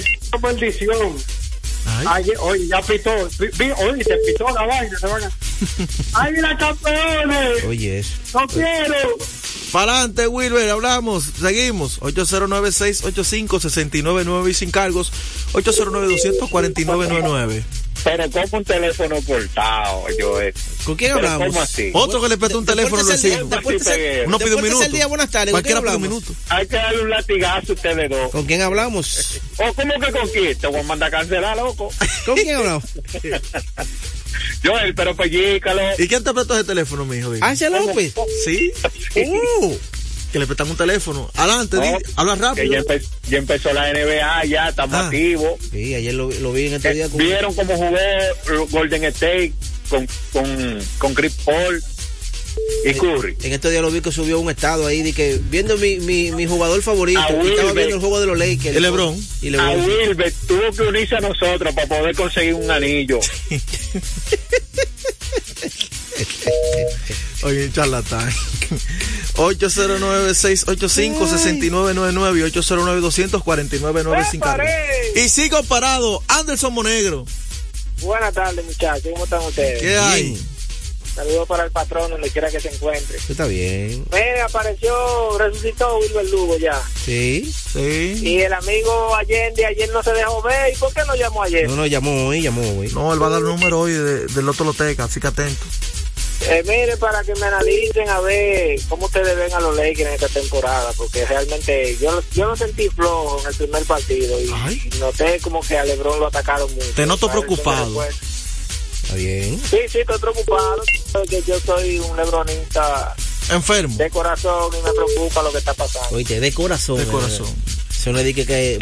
le dio maldición. Ay. Oye, ya pitó. Oye, se pitó la vaina. Se van a... ¡Ay, mira, campeones! Oye, eso. ¡No quiero! Para adelante, Wilber, hablamos, seguimos. 809-685-6999 y sin cargos. 809-249-99. Pero como un teléfono cortado, yo es. ¿Con quién hablamos? ¿cómo así? Otro que le prestó un teléfono al vecino. Uno pide un minuto. día, buenas tardes. ¿Con quién Cualquiera pide un minuto. Hay que darle un latigazo a ustedes dos. ¿Con quién hablamos? ¿O cómo que con quién? Te voy a mandar a cancelar, loco. ¿Con quién hablamos? Joel, pero pellícalo. ¿Y quién te prestó ese teléfono, mijo? Ángel López. Sí, Uh, que le prestan un teléfono. Adelante, di- habla Que rápido. ya, empe- ya empezó la NBA, ya estamos Ah. activos. sí, ayer lo, lo vi en este Eh, día. con- Vieron cómo jugó Golden State con, con, con Chris Paul y Curry. En estos días lo vi que subió un estado ahí de que viendo mi, mi, mi jugador favorito, estaba Wilber. viendo el juego de los Lakers. Y LeBron. Y A. Wilbert tuvo que unirse a nosotros para poder conseguir un anillo. Oye, charlatán. 809-685-6999 y 809-249-9 sin cargos. Y sí comparado, Anderson Monegro. Buenas tardes, muchachos. ¿Cómo están ustedes? ¿Qué hay? Bien. Saludos para el patrón, donde quiera que se encuentre. Está bien. Me apareció, resucitó Wilber Lugo ya. Sí. Sí. Y el amigo Allende ayer no se dejó ver. ¿Y por qué no llamó ayer? No, no, llamó hoy, llamó hoy. No, él va a dar el número hoy de- del Loto Loteca, así que atento. Eh, mire, para que me analicen a ver cómo ustedes ven a los Lakers en esta temporada, porque realmente yo, yo lo sentí flojo en el primer partido y, Ay. y noté como que a LeBron lo atacaron mucho. Te noto preocupado. Está bien. Sí, sí, estoy preocupado, porque yo soy un lebronista Enfermo. de corazón y me preocupa lo que está pasando. Oíste, de corazón. De eh. corazón. Eso no le dije que.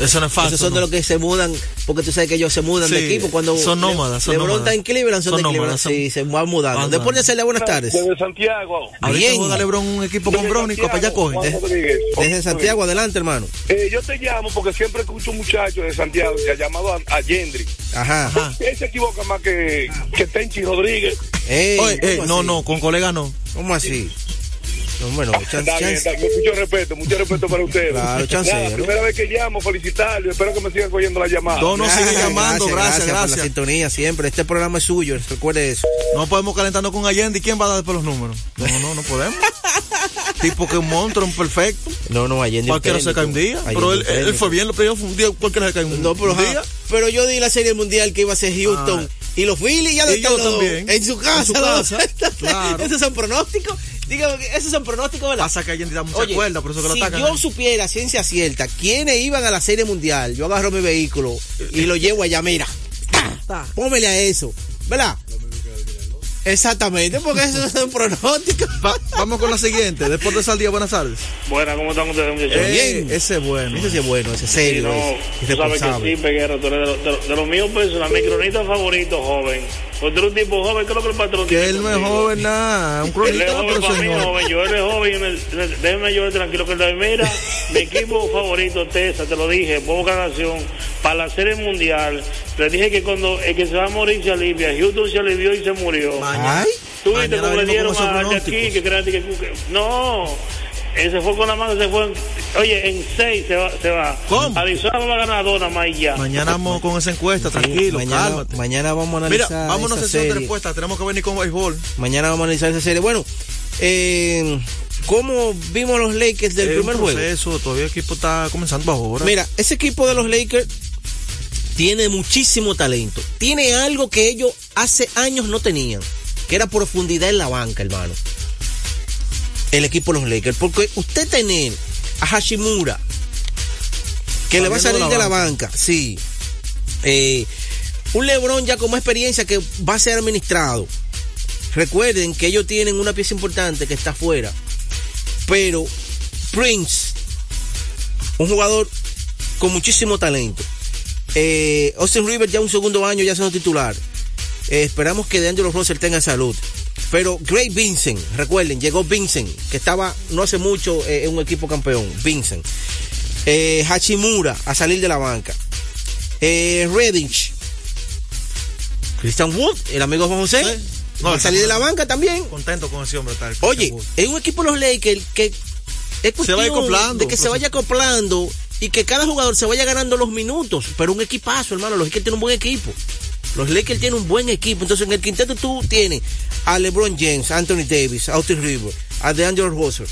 Eso no es falso. Esos son de los que se mudan, porque tú sabes que ellos se mudan de equipo cuando. son Le- nómadas, son LeBron nómadas. está en Cleveland, son, Son de Cleveland. nómadas, son- se van mudando. Después de hacerle buenas tardes. Desde Santiago. Bien. juega LeBron un equipo con Brónico, para allá coge. Rodríguez. Desde Santiago, adelante, hermano. Eh, yo te llamo porque siempre escucho un muchacho de Santiago que ha llamado a, a Yendri. Ajá. Ajá. Él se equivoca más que, que Tenchi Rodríguez. Ey, Oye, ¿cómo no, así? no, con colega no. ¿Cómo así? No, bueno, chance, Está bien, chance. está bien. Mucho respeto, mucho respeto para ustedes. Claro, chancero. Nada, primera vez que llamo, felicitarlo. Espero que me sigan cogiendo la llamada. No, no, sigue llamando, gracias, por la gracias. sintonía siempre. Este programa es suyo, recuerde eso. No podemos calentarnos con Allende. ¿Y quién va a dar después los números? No, no, no podemos. tipo que un monstruo, un perfecto. No, no, Allende. Cualquiera se cae un día. Pero él, fue bien, lo primero fue un día, cualquiera se cae un, No, pero, un ajá, día. pero yo di la serie mundial que iba a ser Houston y los Phillies ya lo están en su casa. En su ¿no? casa, claro. Esos son pronósticos. Dígame que esos son pronósticos, ¿verdad? Pasa que Allende da mucha Oye, cuerda, por eso que lo si atacan. yo supiera ciencia cierta quiénes iban a la serie mundial, yo agarro mi vehículo y lo llevo allá, mira. ¡tá! Pómele a eso, ¿verdad? Exactamente, porque eso es un pronóstico. Va- vamos con la siguiente. Después de Saldía, buenas tardes. Buenas, ¿cómo están ustedes, muchachos? Eh, bien. Ese es bueno. Ese sí es bueno, ese es Sí, serio, no, ese, tú sabes que sí, Peguero, tú eres de, los- de los- de los míos personal, mi cronista favorito, joven. Eres un tipo joven, ¿qué es lo que el patrón Que él no es joven, nada. Un Él es cronista, joven para mí, joven. Yo él es joven. déjeme yo tranquilo que él mira, mi equipo favorito, Tesa, te lo dije, poca canción, para la serie mundial. Le dije que cuando el que se va a morir se alivia. Houston se alivió y se murió. Tú viste cómo le dieron a aquí, que crean que, que- no. Él se fue con la mano, se fue. en- oye, en seis se va. Se va. ¿Cómo? Arizona va a ganar dos nada más y ya. Mañana vamos con esa encuesta, tranquilo, mañana, cálmate. mañana vamos a Mira, analizar vámonos a esa sesión de respuesta. Tenemos que venir con béisbol. Mañana vamos a analizar esa serie. Bueno, eh, ¿cómo vimos los Lakers del Es primer un juego? proceso, todavía el equipo está comenzando ahora. Mira, ese equipo de los Lakers tiene muchísimo talento. Tiene algo que ellos hace años no tenían, que era profundidad en la banca, hermano. El equipo de los Lakers. Porque usted tener a Hashimura, que le va a salir de la banca, sí. Eh, un Lebron ya con más experiencia que va a ser administrado. Recuerden que ellos tienen una pieza importante que está afuera. Pero Prince, un jugador con muchísimo talento. Eh, Austin Rivers ya un segundo año ya siendo titular. Eh, esperamos que D'Angelo Russell tenga salud. Pero Great Vincent, recuerden, llegó Vincent, que estaba no hace mucho eh, en un equipo campeón. Vincent. Eh, Hachimura a salir de la banca. Eh, Redditch. Christian Wood, el amigo Juan José. Sí. a salir de la banca también. Contento con ese hombre. Tal, Oye, es un equipo de los Lakers que es Se cuestión acoplando, de que se vaya acoplando y que cada jugador se vaya ganando los minutos, pero un equipazo, hermano, los Lakers tienen un buen equipo. Los Lakers tienen un buen equipo, entonces en el quinteto tú tienes a LeBron James, Anthony Davis, Austin Rivers, a DeAndre Russell.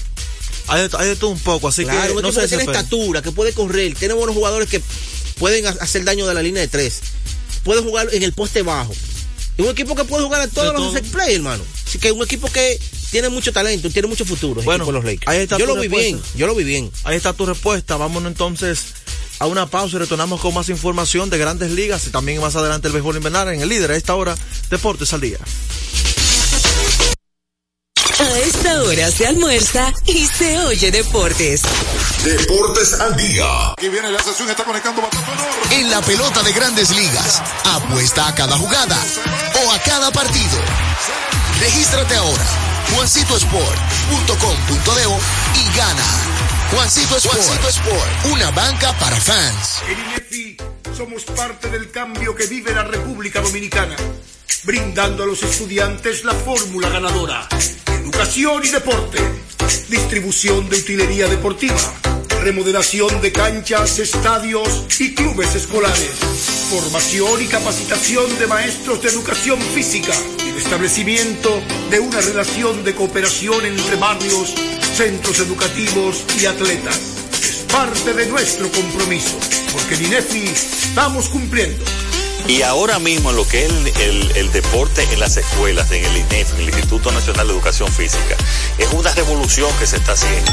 Hay, hay de todo un poco, así Claro, que no se que tiene estatura, que puede correr, tiene buenos jugadores que pueden ha- hacer daño de la línea de tres. Puede jugar en el poste bajo. Es un equipo que puede jugar a todos los set play, hermano. Así que es un equipo que tiene mucho talento, tiene mucho futuro. Bueno, los Lakers. ahí está yo lo vi respuesta. bien, yo lo vi bien. Ahí está tu respuesta. Vámonos entonces a una pausa y retornamos con más información de grandes ligas y también más adelante el béisbol invernal en el líder a esta hora, Deportes al Día. A esta hora se almuerza y se oye deportes. Deportes al día. Aquí viene la sesión, está conectando. En la pelota de grandes ligas. Apuesta a cada jugada o a cada partido. Regístrate ahora. juancitosport.com.de y gana. Juancito Sport. Juancito Sport. Una banca para fans. En INEFI somos parte del cambio que vive la República Dominicana, brindando a los estudiantes la fórmula ganadora. Educación y deporte, distribución de utilería deportiva, remodelación de canchas, estadios y clubes escolares, formación y capacitación de maestros de educación física y el establecimiento de una relación de cooperación entre barrios, centros educativos y atletas es parte de nuestro compromiso, porque en INEFI estamos cumpliendo. Y ahora mismo lo que es el, el- el deporte en las escuelas, en el INEF, en el Instituto Nacional de Educación Física, es una revolución que se está haciendo.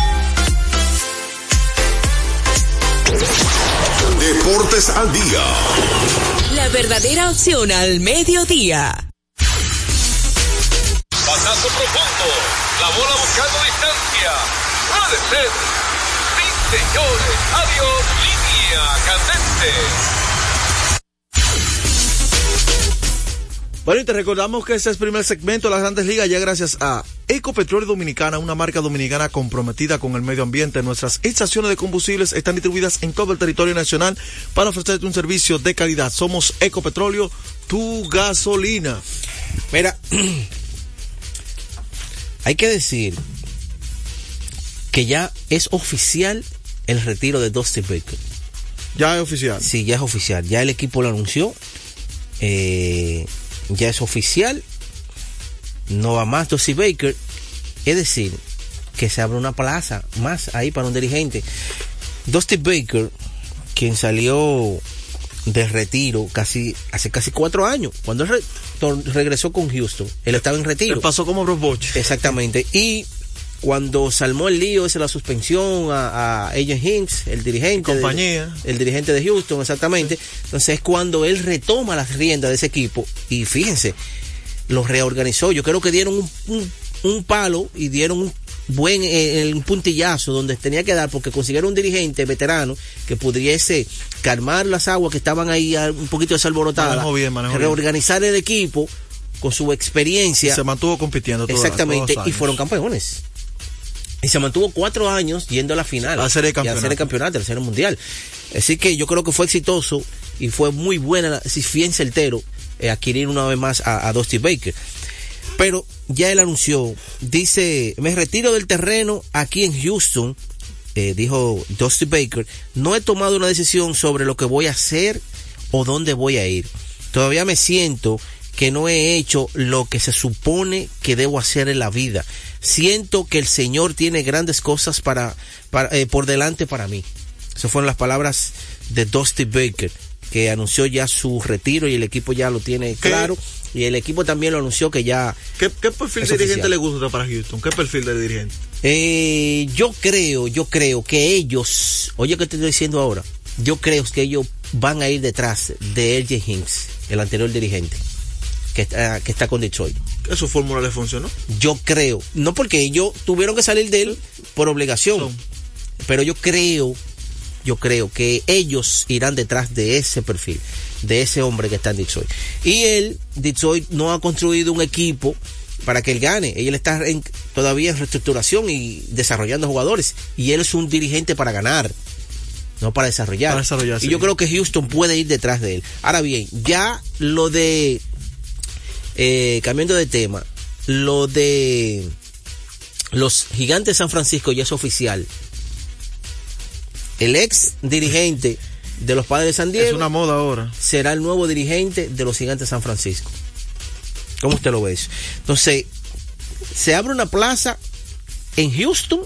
Deportes al día. La verdadera opción al mediodía. Pasazo profundo. La bola buscando distancia. Puede ser. Sí, señores. Adiós. Línea candente. Bueno, y te recordamos que este es el primer segmento de las grandes ligas ya gracias a Ecopetróleo Dominicana, una marca dominicana comprometida con el medio ambiente. Nuestras estaciones de combustibles están distribuidas en todo el territorio nacional para ofrecerte un servicio de calidad. Somos Ecopetróleo, tu gasolina. Mira, hay que decir que ya es oficial el retiro de Dusty Baker. Ya es oficial. Sí, ya es oficial. Ya el equipo lo anunció. Eh, ya es oficial. No va más Dusty Baker. Es decir, que se abre una plaza más ahí para un dirigente. Dusty Baker, quien salió de retiro casi hace casi cuatro años, cuando él re- regresó con Houston, él estaba en retiro. Él pasó como Bruce Boch. Exactamente. Y cuando salmó el lío ese la suspensión a, a Agent Hinks, el dirigente. de- Compañía. el dirigente de Houston, exactamente. Entonces es cuando él retoma las riendas de ese equipo. Y fíjense, lo reorganizó. Yo creo que dieron un, un- un palo y dieron un buen eh, un puntillazo donde tenía que dar porque consiguieron un dirigente veterano que pudiese calmar las aguas que estaban ahí ah, un poquito desalborotadas, bien, bien. reorganizar el equipo con su experiencia. Se mantuvo compitiendo Exactamente, todos y fueron campeones. Y se mantuvo cuatro años yendo a la final. A serie de Y a campeonato. serie de campeonato, a mundial. Así que yo creo que fue exitoso y fue muy buena, si bien certero, eh, adquirir una vez más a, a Dusty Baker. Pero ya él anunció, dice, me retiro del terreno aquí en Houston, eh, dijo Dusty Baker, no he tomado una decisión sobre lo que voy a hacer o dónde voy a ir. Todavía me siento que no he hecho lo que se supone que debo hacer en la vida. Siento que el Señor tiene grandes cosas para, eh, por delante para mí. Esas fueron las palabras de Dusty Baker, que anunció ya su retiro y el equipo ya lo tiene claro. Y el equipo también lo anunció que ya... ¿Qué, qué perfil de dirigente oficial. le gusta para Houston? ¿Qué perfil de dirigente? Eh, yo creo, yo creo que ellos, oye que te estoy diciendo ahora, yo creo que ellos van a ir detrás de LJ Hinks, el anterior dirigente, que está, que está con Detroit. ¿Que su fórmula le funcionó? Yo creo, no porque ellos tuvieron que salir de él por obligación, pero yo creo, yo creo que ellos irán detrás de ese perfil, de ese hombre que está en Detroit. Y él, Detroit, no ha construido un equipo para que él gane. Él está en- todavía en reestructuración y desarrollando jugadores. Y él es un dirigente para ganar, no para desarrollar. Para desarrollar, y sí. yo creo que Houston puede ir detrás de él. Ahora bien, ya lo de eh, cambiando de tema, lo de los gigantes de San Francisco ya es oficial. El ex dirigente de los padres de San Diego Es una moda ahora. será el nuevo dirigente de los gigantes de San Francisco. ¿Cómo usted lo ve eso? Entonces, se abre una plaza en Houston,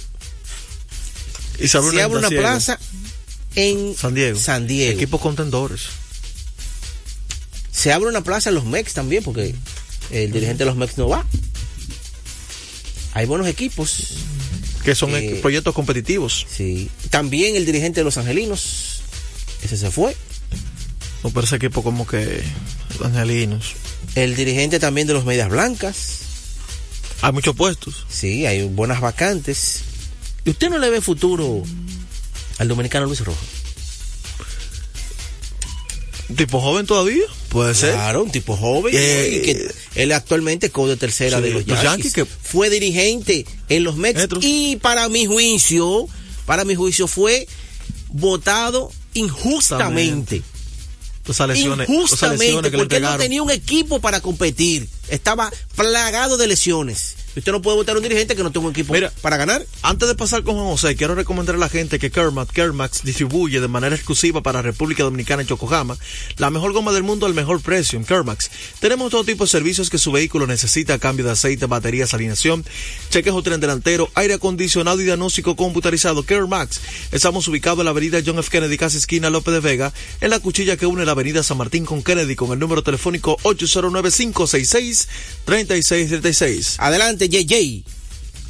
Y se abre se abre una plaza en San Diego. San Diego. Equipos contendores. Se abre una plaza en los Mex también, porque el dirigente de los Mex no va. Hay buenos equipos. Que son Eh, proyectos competitivos. Sí. También el dirigente de los Angelinos. Ese se fue. No parece equipo como que angelinos. El dirigente también de los Medias Blancas. Hay muchos puestos. Sí, hay buenas vacantes. ¿Y usted no le ve futuro al dominicano Luis Rojo? Tipo joven todavía. Puede ser. Claro, un tipo joven. Eh, y que él actualmente es coach de tercera Sí, de los Yankees. Yankees que- Fue dirigente en los Mets. Metros. Y para mi juicio, para mi juicio fue votado injustamente. Esas lesiones. Injustamente, porque no tenía un equipo para competir. Estaba plagado de lesiones. Usted no puede votar a un dirigente que no tenga un equipo Mira, para ganar. Antes de pasar con Juan José, quiero recomendar a la gente que Kermax, Kermax distribuye de manera exclusiva para República Dominicana en Yokohama la mejor goma del mundo al mejor precio en Kermax. Tenemos todo tipo de servicios que su vehículo necesita, cambio de aceite, baterías, alineación, cheques o tren delantero, aire acondicionado y diagnóstico computarizado. Kermax. Estamos ubicados en la avenida John F. Kennedy, casi esquina López de Vega, en la cuchilla que une la avenida San Martín con Kennedy con el número telefónico 809-566-3636. Adelante, JJ.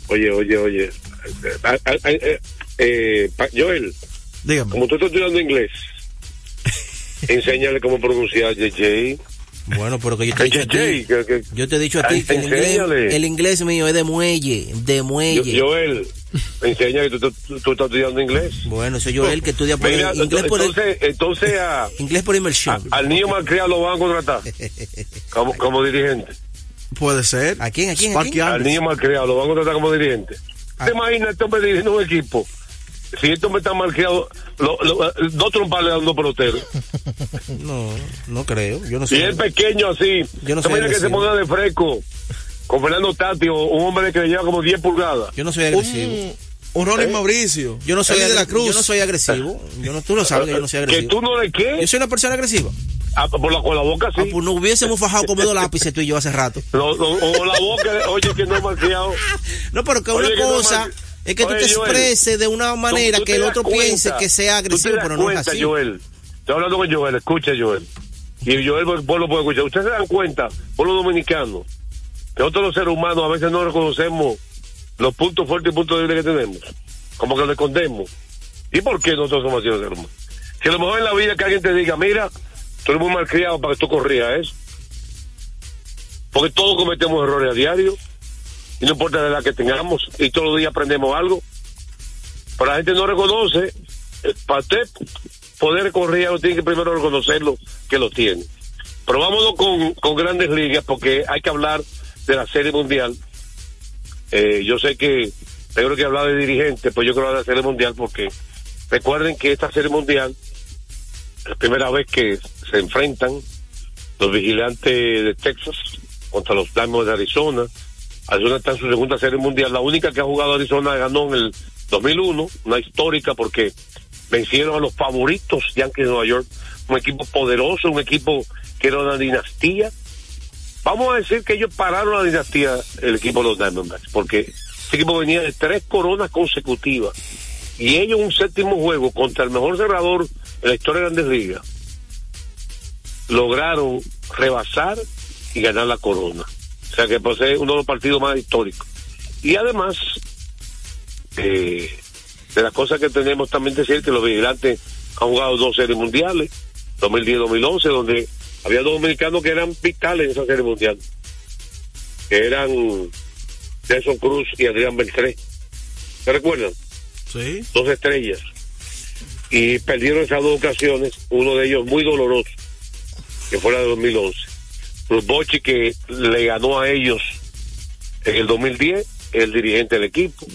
Oye, oye, oye. Ah, ah, ah, eh, eh, Joel, Dígame. como tú estás estudiando inglés, enséñale cómo pronunciar JJ. Bueno, pero que yo te he dicho a ti. JJ, que- que- Yo te he dicho a ti que el inglés, enséñale. el inglés mío es de muelle, de Yo- muelle. Joel, enseña que tú, tú- tú estás estudiando inglés. Bueno, soy yo el que estudia por Mira, inglés por entonces, entonces a, inglés por inmersión. al niño malcriado lo van a contratar como, como dirigente. Puede ser. ¿A quién? ¿A quién? ¿A quién? Al niño malcriado lo van a contratar como dirigente. Ah. ¿Te imaginas este hombre dirigiendo un equipo? Si este hombre está malcriado, lo, lo, dos trompas le dan dos peloteros. No, no creo. Yo no Si sé. es pequeño así, Yo no ¿te soy imaginas que se ponga de fresco con Fernando Tati o un hombre que le lleva como 10 pulgadas? Yo no soy agresivo. Un, un Ronnie ¿Eh? Mauricio. Yo no soy de la Cruz. Yo no soy agresivo. Yo no, tú lo sabes que yo no soy ¿Que agresivo. tú no le qué? Yo soy una persona agresiva. Ah, por la, con la boca sí. Ah, pues no hubiésemos fajado como dos lápices tú y yo hace rato. Lo- lo- o la boca, oye, que no es malcriado. No, pero que Oye, una que cosa es que tú Oye, te Joel, expreses de una manera Tú- tú que te el otro cuenta, piense que sea tú te agresivo, pero no es así. Joel. Estoy hablando con Joel, escucha Joel. Y Joel vos lo puede escuchar. Ustedes se dan cuenta, por los dominicanos, que nosotros los seres humanos a veces no reconocemos los puntos fuertes y puntos débiles que tenemos. Como que los escondemos. ¿Y por qué nosotros somos así los seres humanos? Si a lo mejor en la vida que alguien te diga, mira, tú eres muy malcriado para que tú corrías eso. Porque todos cometemos errores a diario. Y no importa la edad que tengamos. Y todos los días aprendemos algo. Pero la gente no reconoce. eh, Para usted poder correr algo, tiene que primero reconocerlo que lo tiene. Pero vámonos con, con grandes ligas porque hay que hablar de la Serie Mundial. Eh, yo sé que tengo que hablar de dirigentes, pues yo quiero hablar de la Serie Mundial porque recuerden que esta Serie Mundial la primera vez que se enfrentan los vigilantes de Texas contra los Diamonds de Arizona. Arizona está en su segunda Serie Mundial. La única que ha jugado Arizona ganó en el 2001, una histórica porque vencieron a los favoritos Yankees de Nueva York, un equipo poderoso, un equipo que era una dinastía. Vamos a decir que ellos pararon la dinastía, el equipo de los Diamondbacks, porque este equipo venía de tres coronas consecutivas y ellos un séptimo juego contra el mejor cerrador en la historia de Grandes Ligas lograron rebasar y ganar la corona. O sea que posee uno de los partidos más históricos. Y además, eh, de las cosas que tenemos también decir que los vigilantes han jugado dos series mundiales, 2010-2011, donde había dos dominicanos que eran vitales en esa serie mundial, que eran Nelson Cruz y Adrián Beltré. ¿Se recuerdan? Sí. Dos estrellas. Y perdieron esas dos ocasiones, uno de ellos muy doloroso, que fue la de 2011. Los Bochi que le ganó a ellos en el 2010, el dirigente del equipo.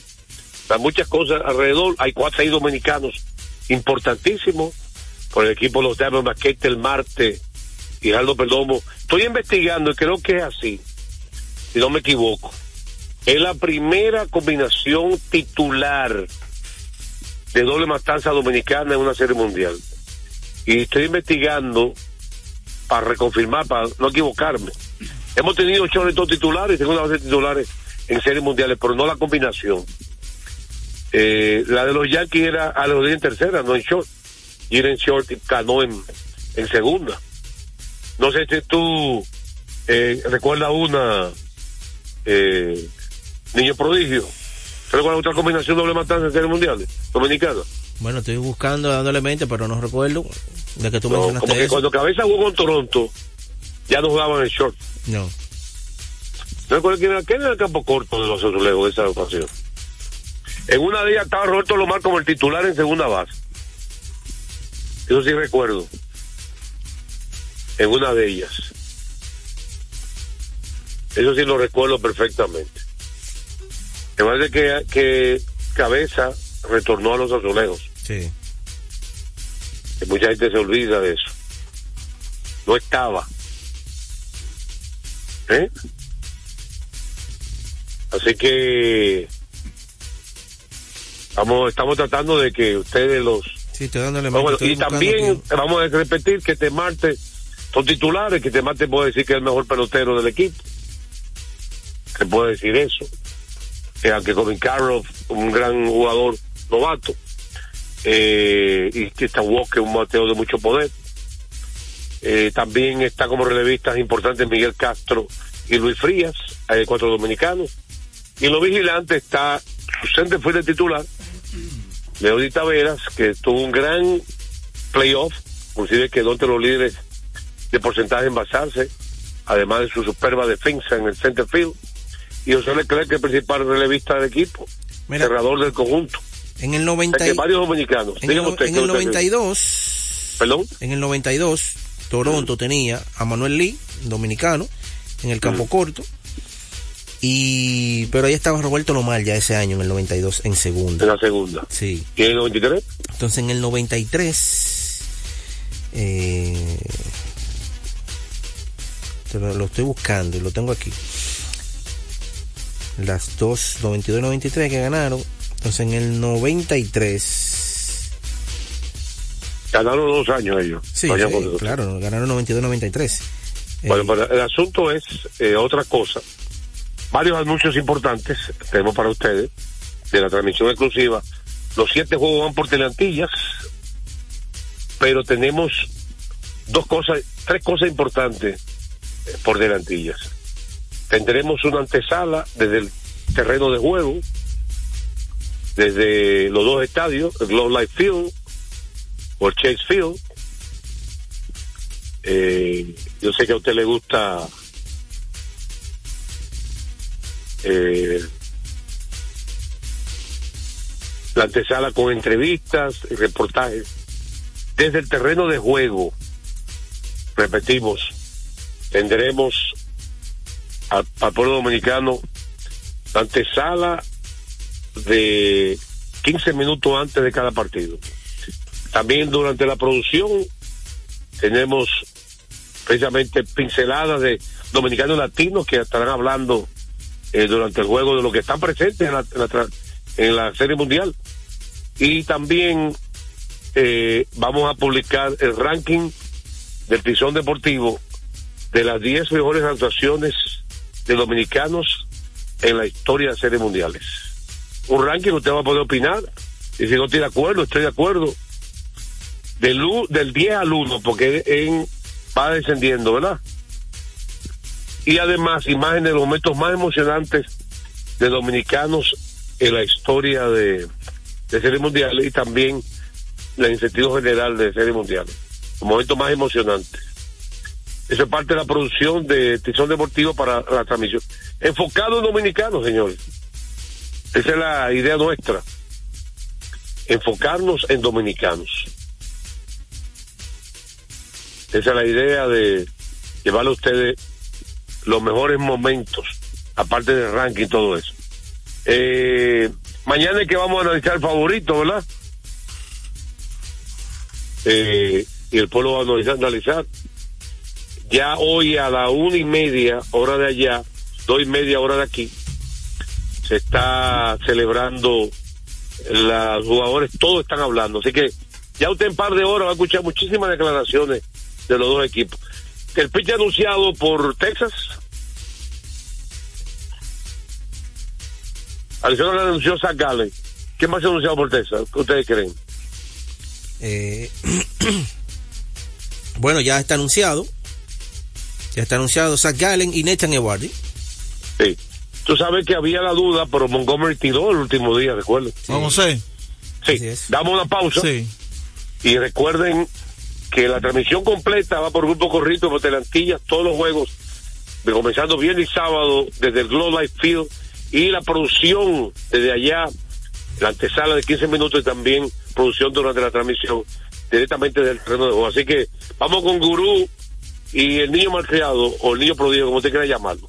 Hay muchas cosas alrededor. Hay cuatro seis dominicanos importantísimos por el equipo de los Diamondbacks, el Marte y Aldo Perdomo. Estoy investigando y creo que es así, si no me equivoco. Es la primera combinación titular de doble matanza dominicana en una serie mundial. Y estoy investigando para reconfirmar, para no equivocarme. Hemos tenido shortstop titulares y segunda base titulares en series mundiales, pero no la combinación. Eh, la de los Yankees era a los en tercera, no en short. Y era en short y ganó en, en segunda. No sé si tú eh, recuerdas una eh, niño prodigio. ¿Recuerdas otra combinación doble matanza en series mundiales dominicana? Bueno, estoy buscando, dándole mente, pero no recuerdo de que tú No, mencionaste como que eso. cuando Cabeza jugó con Toronto, ya no jugaban en short. No. No recuerdo quién era, quién era el campo corto de los azulejos de esa ocasión. En una de ellas estaba Roberto Lomar como el titular en segunda base. Eso sí recuerdo. En una de ellas. Eso sí lo recuerdo perfectamente. Me parece que, que Cabeza retornó a los azulejos. Sí. Que mucha gente se olvida de eso. No estaba. ¿Eh? Así que vamos, estamos tratando de que ustedes los Sí, estoy dándole bueno, estoy y también vamos a repetir que Temarte son titulares, que Temarte puede decir que es el mejor pelotero del equipo. Se puede decir eso. Que aunque Colin Carroll, un gran jugador novato, eh, y que está Walker, un mateo de mucho poder. Eh, también está como relevistas importantes Miguel Castro y Luis Frías, hay cuatro dominicanos. Y en los vigilantes está su centerfield titular, Leody Taveras, que tuvo un gran playoff, inclusive quedó entre los líderes de porcentaje en basarse, además de su superba defensa en el center field. Y José Leclerc, que es el principal relevista del equipo, Mira. cerrador del conjunto. En el O 90 sea y- que varios dominicanos. en el, usted, en ¿qué el usted cree? 92, ¿Perdón? en el 92, Toronto tenía a Manuel Lee, dominicano, en el campo corto. Y, pero ahí estaba Roberto Lomar ya ese año, en el 92, en En segunda. la segunda. Sí. ¿Y en el 93? Entonces en el 93, eh, te lo, lo estoy buscando y lo tengo aquí. Las dos, 92 y 93 que ganaron. Entonces en el 93, Ganaron dos años ellos. sí, sí, claro, ganaron 92 y 93. Eh, Bueno, pero el asunto es eh, otra cosa. Varios anuncios importantes tenemos para ustedes de la transmisión exclusiva. Los siete juegos van por Telantillas, pero tenemos dos cosas, tres cosas importantes eh, por Delantillas. Tendremos una antesala desde el terreno de juego, desde los dos estadios, el Globe Life Field o el Chase Field. Eh, yo sé que a usted le gusta eh, la antesala con entrevistas y reportajes desde el terreno de juego. Repetimos, tendremos al, al pueblo dominicano la antesala de 15 minutos antes de cada partido. También durante la producción tenemos precisamente pinceladas de dominicanos latinos que estarán hablando eh, durante el juego de lo que están presentes en la, en la Serie Mundial. Y también eh, vamos a publicar el ranking del Tizón Deportivo de las 10 mejores actuaciones de dominicanos en la historia de series mundiales. Un ranking usted va a poder opinar y si no estoy de acuerdo, estoy de acuerdo. Del, del 10 al 1, porque va descendiendo, ¿verdad? Y además, imágenes de los momentos más emocionantes de dominicanos en la historia de, de series mundiales y también en sentido general de series mundiales. Los momentos más emocionantes. Eso es parte de la producción de Tizón Deportivo para la transmisión. Enfocado en dominicanos, señores. Esa es la idea nuestra. Enfocarnos en dominicanos. Esa es la idea de llevarle a ustedes los mejores momentos, aparte del ranking y todo eso. Eh, mañana es que vamos a analizar el favorito, ¿verdad? Eh, y el pueblo va a analizar, analizar. Ya hoy a la una y media, hora de allá, dos y media hora de aquí, se está celebrando los jugadores, todos están hablando. Así que ya usted en par de horas va a escuchar muchísimas declaraciones de los dos equipos. El pitch anunciado por Texas. Arizona le anunció Zach Gallen. ¿Qué más se ha anunciado por Texas? ¿Qué ustedes creen? Eh, bueno, ya está anunciado. Ya está anunciado Zach Gallen y Nathan Ewardy. Sí. Tú sabes que había la duda, pero Montgomery tiró el último día, recuerden. Vamos a ver. Sí. Damos una pausa. Sí. Y recuerden que la transmisión completa va por Grupo Corrito, por Telantillas, todos los juegos, de comenzando viernes y sábado, desde el Glow Life Field, y la producción desde allá, la antesala de 15 minutos y también producción durante la transmisión, directamente del terreno de juego. Así que vamos con Gurú y el niño malcriado, o el niño prodigio, como usted quiera llamarlo.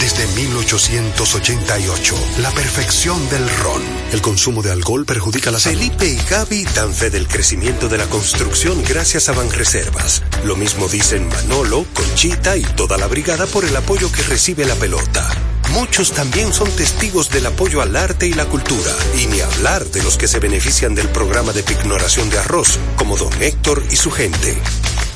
desde 1888, la perfección del ron. El consumo de alcohol perjudica la salud. Felipe y Gaby dan fe del crecimiento de la construcción gracias a Banreservas. Lo mismo dicen Manolo, Conchita y toda la brigada por el apoyo que recibe la pelota. Muchos también son testigos del apoyo al arte y la cultura, y ni hablar de los que se benefician del programa de pignoración de arroz, como don Héctor y su gente.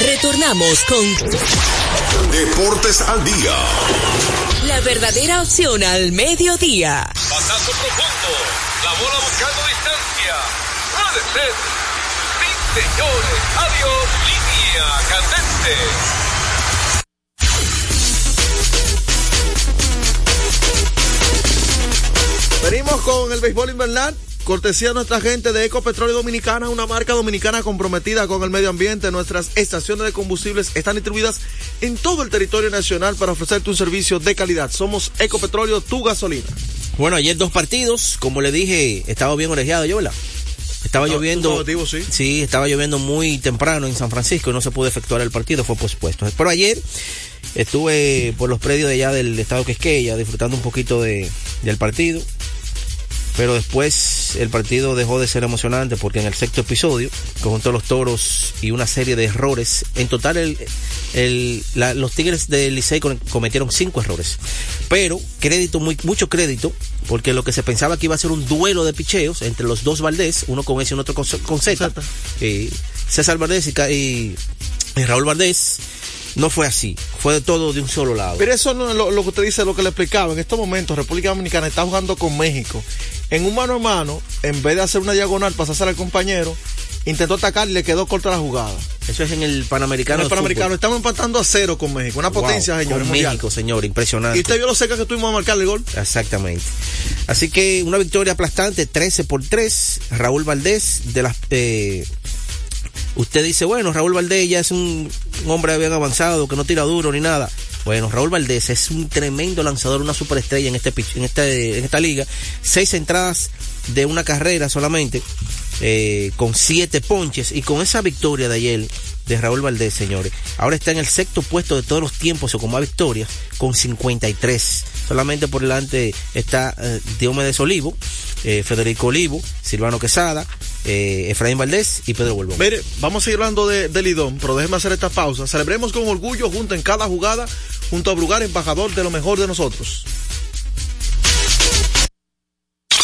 Retornamos con Deportes al día. la verdadera opción al mediodía. Pasazo profundo. La bola buscando distancia. Puede ser. Sí, señores. Adiós. Línea candente. Venimos con el béisbol invernal. Cortesía de nuestra gente de Ecopetróleo Dominicana, una marca dominicana comprometida con el medio ambiente. Nuestras estaciones de combustibles están distribuidas en todo el territorio nacional para ofrecerte un servicio de calidad. Somos Ecopetróleo, tu gasolina. Bueno, ayer dos partidos, como le dije, estaba bien orejeado yo, ¿verdad? Estaba No, lloviendo. motivo, sí. estaba lloviendo muy temprano en San Francisco y no se pudo efectuar el partido, fue pospuesto. Pero ayer estuve por los predios de allá del estado Quisqueya disfrutando un poquito de, del partido. Pero después el partido dejó de ser emocionante porque en el sexto episodio, con los toros y una serie de errores, en total el, el- la- los Tigres de Licey cometieron cinco errores. Pero crédito, muy, mucho crédito, porque lo que se pensaba que iba a ser un duelo de picheos entre los dos Valdés, uno con S y otro con, con Z, eh, César Valdés y- y Raúl Valdés, no fue así, fue de todo de un solo lado. Pero eso no es lo, lo que usted dice, lo que le explicaba. En estos momentos, República Dominicana está jugando con México. En un mano a mano, en vez de hacer una diagonal, pasarse al compañero, intentó atacar y le quedó corta la jugada. Eso es en el Panamericano. En el Panamericano, estamos empatando a cero con México. Una potencia, Wow, señor. con. México, señor, impresionante. Y usted vio lo cerca que estuvimos a marcarle el gol. Exactamente. Así que una victoria aplastante, 13 por 3. Raúl Valdés, de las. eh, usted dice, bueno, Raúl Valdés ya es un, hombre bien avanzado, que no tira duro ni nada. Bueno, Raúl Valdés es un tremendo lanzador, una superestrella en este en este, en esta liga. Seis entradas de una carrera solamente, eh, con siete ponches y con esa victoria de ayer de Raúl Valdés, señores. Ahora está en el sexto puesto de todos los tiempos o con más victorias, con 53. Solamente por delante está eh, Diomedes Olivo, eh, Federico Olivo, Silvano Quesada, eh, Efraín Valdés y Pedro Bolbón. Mire, vamos a seguir hablando de, de Lidón, pero déjeme hacer esta pausa. Celebremos con orgullo junto en cada jugada, junto a Brugar, embajador de lo mejor de nosotros.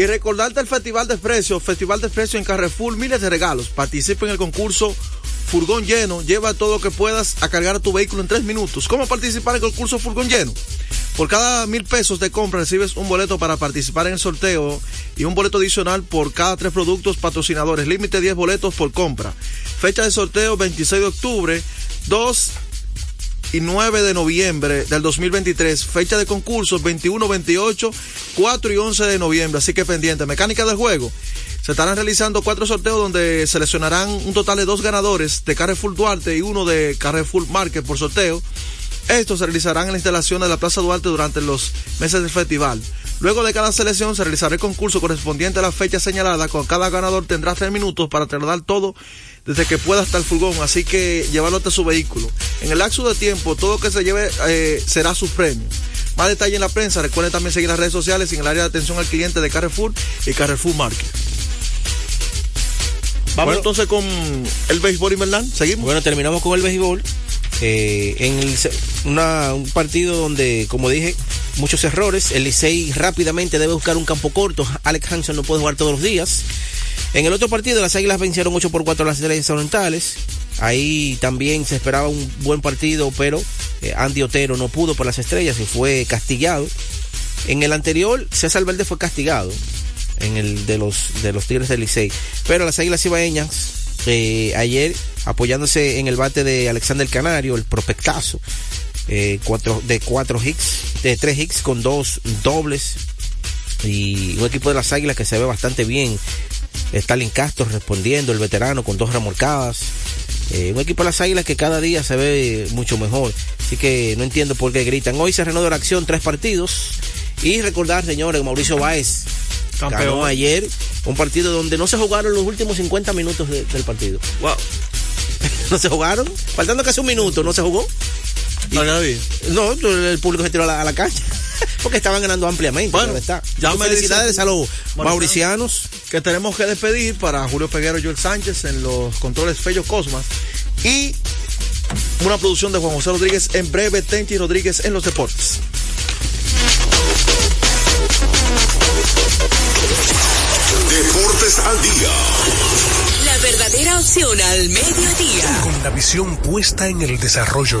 Y recordarte el Festival de Precios, Festival de Precios en Carrefour, miles de regalos. Participa en el concurso Furgón Lleno, lleva todo lo que puedas a cargar a tu vehículo en tres minutos. ¿Cómo participar en el concurso Furgón Lleno? Por cada mil pesos de compra recibes un boleto para participar en el sorteo y un boleto adicional por cada tres productos patrocinadores. Límite 10 boletos por compra. Fecha de sorteo 26 de octubre, 2 y 9 de noviembre del 2023. Fecha de concursos 21, 28, 4 y 11 de noviembre. Así que pendiente. Mecánica del juego. Se estarán realizando cuatro sorteos donde seleccionarán un total de dos ganadores de Carrefour Duarte y uno de Carrefour Market por sorteo. Estos se realizarán en la instalación de la Plaza Duarte durante los meses del festival. Luego de cada selección se realizará el concurso correspondiente a la fecha señalada. Con cada ganador tendrá tres minutos para trasladar todo desde que pueda hasta el furgón, así que llevarlo hasta su vehículo. En el lapso de tiempo, todo lo que se lleve eh, será su premio. Más detalle en la prensa. Recuerden también seguir las redes sociales en el área de atención al cliente de Carrefour y Carrefour Market. Vamos Bueno. entonces con el béisbol invernal. Seguimos. Bueno, terminamos con el béisbol. Eh, en el una- un partido donde, como dije, muchos errores. El Licey rápidamente debe buscar un campo corto. Alex Hanson no puede jugar todos los días. En el otro partido, las Águilas vencieron 8 por 4 a las Estrellas Orientales. Ahí también se esperaba un buen partido, pero eh, Andy Otero no pudo por las Estrellas y fue castigado. En el anterior, César Verde fue castigado en el de los de los Tigres del Licey. Pero las Águilas Ibaeñas eh, ayer apoyándose en el bate de Alexander Canario, el prospectazo, eh, cuatro, de cuatro hits, de tres hits con dos dobles y un equipo de las Águilas que se ve bastante bien. Stalin Castro respondiendo, el veterano con dos remolcadas. Eh, un equipo de las Águilas que cada día se ve mucho mejor. Así que no entiendo por qué gritan. Hoy se reanudó la acción, tres partidos. Y recordar, señores, Mauricio Báez Campeón. ganó ayer un partido donde no se jugaron los últimos 50 minutos de- del partido. Wow. no se jugaron. Faltando casi un minuto, no se jugó. No, nadie. No, el público se tiró a la, a la cancha. Porque estaban ganando ampliamente. Bueno, está. ya me felicidades dicen- a los Mauricianos. mauricianos. que tenemos que despedir para Julio Peguero y Joel Sánchez en los controles Fello Cosmas y una producción de Juan José Rodríguez en breve Tenchi Rodríguez en los deportes. Deportes al día. La verdadera opción al mediodía. Con la visión puesta en el desarrollo,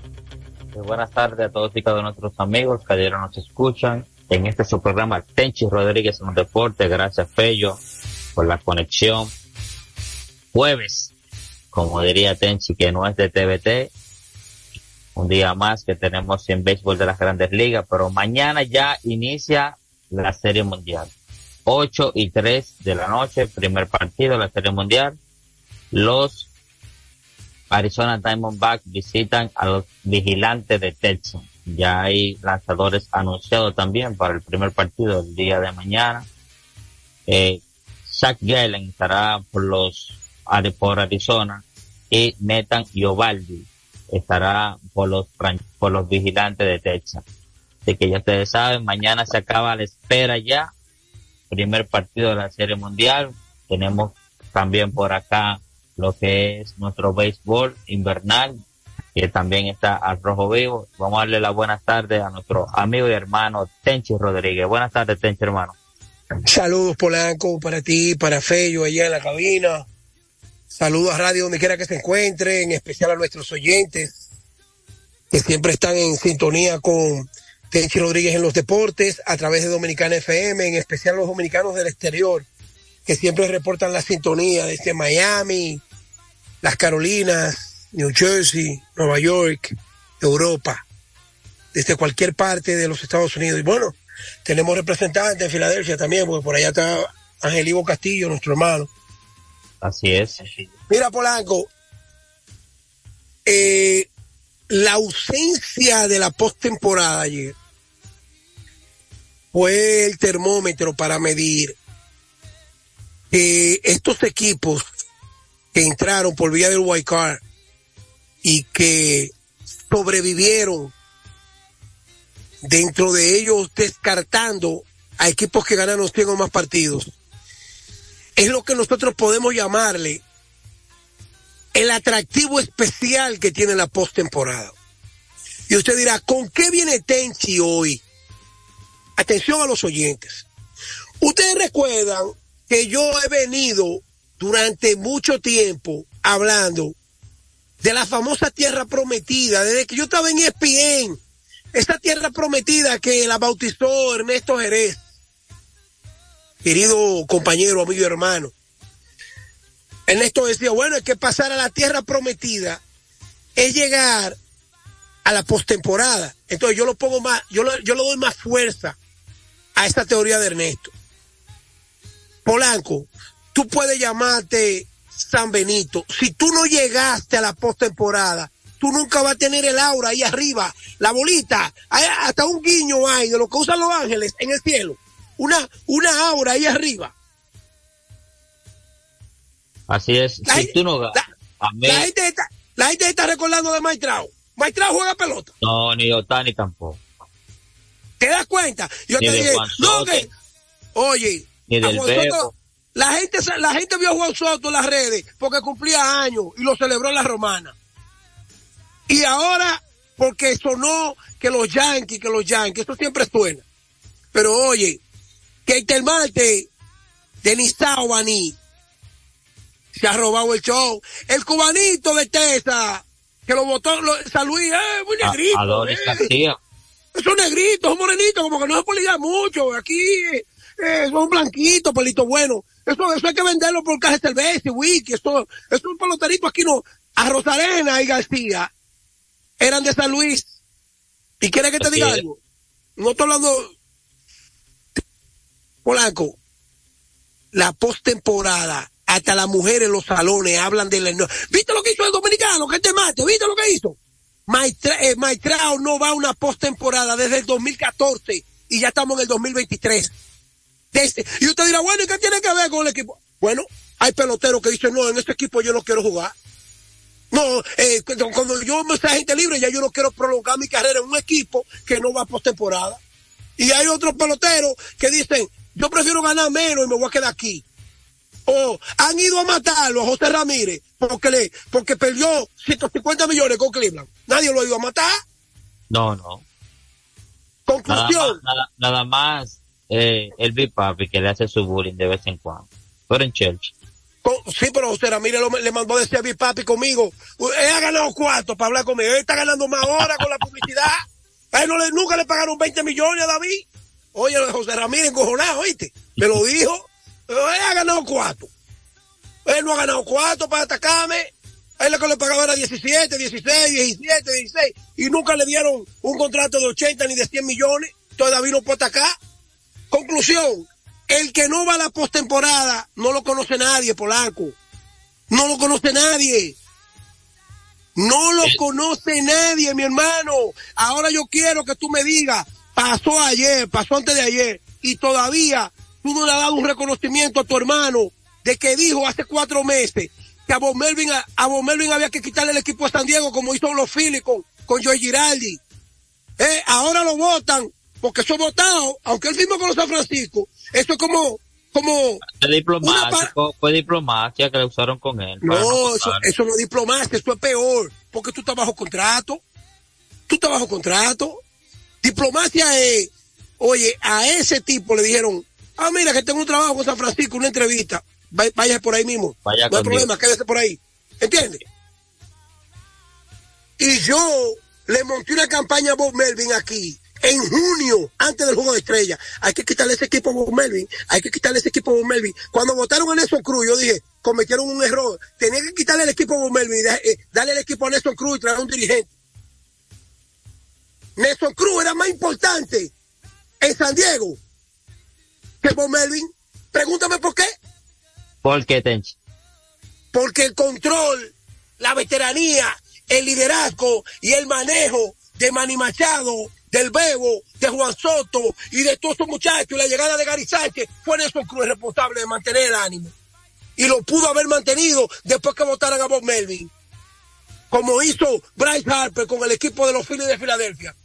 Muy buenas tardes a todos y cada uno de nuestros amigos que ayer nos escuchan en este su programa Tenchi Rodríguez en los deportes. Gracias, Fello, por la conexión. Jueves, como diría Tenchi, que no es de TVT. Un día más que tenemos en béisbol de las grandes ligas, pero mañana ya inicia la Serie Mundial. 8 y 3 de la noche, primer partido de la Serie Mundial. Los Arizona Diamondbacks visitan a los vigilantes de Texas. Ya hay lanzadores anunciados también para el primer partido del día de mañana. Eh, Zach Gallen estará por los por Arizona y Nathan Iovaldi estará por los por los vigilantes de Texas. Así que ya ustedes saben, mañana se acaba la espera ya. Primer partido de la Serie Mundial. Tenemos también por acá lo que es nuestro béisbol invernal, que también está al rojo vivo. Vamos a darle las buenas tardes a nuestro amigo y hermano Tenchi Rodríguez. Buenas tardes, Tenchi, hermano. Saludos, Polanco, para ti, para Fello, allá en la cabina. Saludos a Radio donde quiera que se encuentre, en especial a nuestros oyentes, que siempre están en sintonía con Tenchi Rodríguez en los deportes, a través de Dominicana FM, en especial los dominicanos del exterior, que siempre reportan la sintonía desde Miami, las Carolinas, New Jersey, Nueva York, Europa, desde cualquier parte de los Estados Unidos. Y bueno, tenemos representantes en Filadelfia también, porque por allá está Ángel Ivo Castillo, nuestro hermano. Así es. Mira, Polanco, eh, la ausencia de la postemporada ayer fue el termómetro para medir que estos equipos que entraron por vía del White Card y que sobrevivieron dentro de ellos descartando a equipos que ganaron 100 o más partidos. Es lo que nosotros podemos llamarle el atractivo especial que tiene la postemporada. Y usted dirá, ¿con qué viene Tenchi hoy? Atención a los oyentes. Ustedes recuerdan que yo he venido durante mucho tiempo hablando de la famosa tierra prometida, desde que yo estaba en ESPN, esta tierra prometida que la bautizó Ernesto Jerez, querido compañero, amigo hermano. Ernesto decía, bueno, es que pasar a la tierra prometida es llegar a la postemporada. Entonces yo lo pongo más, yo, lo, yo le doy más fuerza a esta teoría de Ernesto. Polanco, tú puedes llamarte San Benito. Si tú no llegaste a la postemporada, tú nunca vas a tener el aura ahí arriba, la bolita, hay hasta un guiño hay de lo que usan los ángeles en el cielo. Una, una aura ahí arriba. Así es. La, si tú no la, la, gente está, la gente está recordando de Maitrao. Maitrao juega pelota. No, ni Otani tampoco. ¿Te das cuenta? Yo ni te dije, no, que, oye, ni del Soto, la gente, la gente vio a Juan Soto en las redes porque cumplía años y lo celebró en la romana. Y ahora, porque sonó que los Yankees, que los Yankees, eso siempre suena. Pero oye, que el Marte de Baní se ha robado el show. El cubanito de Tesa, que lo votó lo, San Luis, eh, muy negrito. A, Adonis eh. Morenitos, como que no se puede mucho. Aquí eh, son blanquitos, pelitos buenos. Eso, eso hay que venderlo por caja de cerveza y whisky. Esto, es un peloterito aquí no. A Rosarena y García eran de San Luis. ¿Y quieres que te Así diga es. algo? No estoy hablando. Polanco, la postemporada, hasta las mujeres en los salones hablan de la. ¿Viste lo que hizo el dominicano? Que te mate, ¿viste lo que hizo? Maestra, eh, Maestrao no va a una postemporada desde el 2014 y ya estamos en el 2023. Desde, y usted dirá, bueno, ¿y qué tiene que ver con el equipo? Bueno, hay peloteros que dicen, no, en este equipo yo no quiero jugar. No, eh, cuando, yo me sea gente libre, ya yo no quiero prolongar mi carrera en un equipo que no va postemporada. Y hay otros peloteros que dicen, yo prefiero ganar menos y me voy a quedar aquí. O han ido a matarlo a José Ramírez porque le, porque perdió 150 millones con Cleveland. Nadie lo ha ido a matar. No, no. Conclusión. nada, nada más eh, el Big Papi que le hace su bullying de vez en cuando. Pero en Church. Con- sí, pero José Ramírez le mandó decir a mi papi conmigo, él ha ganado cuarto para hablar conmigo, él está ganando más horas con la publicidad. A él no le, nunca le pagaron 20 millones a David. Oye, José Ramírez encojonado, ¿oíste? Me lo dijo. Él ha ganado cuatro. Él no ha ganado cuatro para atacarme. A él lo que le pagaba era 17, 16, 17, 16. Y nunca le dieron un contrato de 80 ni de 100 millones. Entonces David no puede atacar. Conclusión. El que no va a la postemporada no lo conoce nadie, Polanco. No lo conoce nadie. No lo conoce nadie, mi hermano. Ahora yo quiero que tú me digas, pasó ayer, pasó antes de ayer, y todavía tú no le has dado un reconocimiento a tu hermano de que dijo hace cuatro meses que a Bob Melvin, a, a Bob Melvin había que quitarle el equipo a San Diego como hizo los Phillies con, con Joey Giraldi. Eh, ahora lo votan, porque eso votado, aunque él firmó con los San Francisco, eso es como, como, Fue diplomático, fue diplomacia que le usaron con él. no, eso, no es diplomacia, eso es peor, porque tú estás bajo contrato. Tú estás bajo contrato. Diplomacia es, oye, a ese tipo le dijeron, ah, mira, que tengo un trabajo con San Francisco, una entrevista. Vaya, por ahí mismo. Vaya no hay problema, Dios. quédese por ahí. ¿Entiendes? Y yo le monté una campaña a Bob Melvin aquí. En junio, antes del juego de estrella, hay que quitarle ese equipo a Bob Melvin, hay que quitarle ese equipo a Bob Melvin. Cuando votaron a Nelson Cruz, yo dije, cometieron un error. Tenía que quitarle el equipo a Bob Melvin y eh, darle el equipo a Nelson Cruz y traer un dirigente. Nelson Cruz era más importante en San Diego que Bob Melvin. Pregúntame por qué. ¿Por qué, Tenchi? Porque el control, la veteranía, el liderazgo y el manejo de Manny Machado, del Bebo, de Juan Soto y de todos estos muchachos la llegada de Gary Sánchez fue Nelson Cruz responsable de mantener el ánimo. Y lo pudo haber mantenido después que votaran a Bob Melvin. Como hizo Bryce Harper con el equipo de los Phillies de Filadelfia.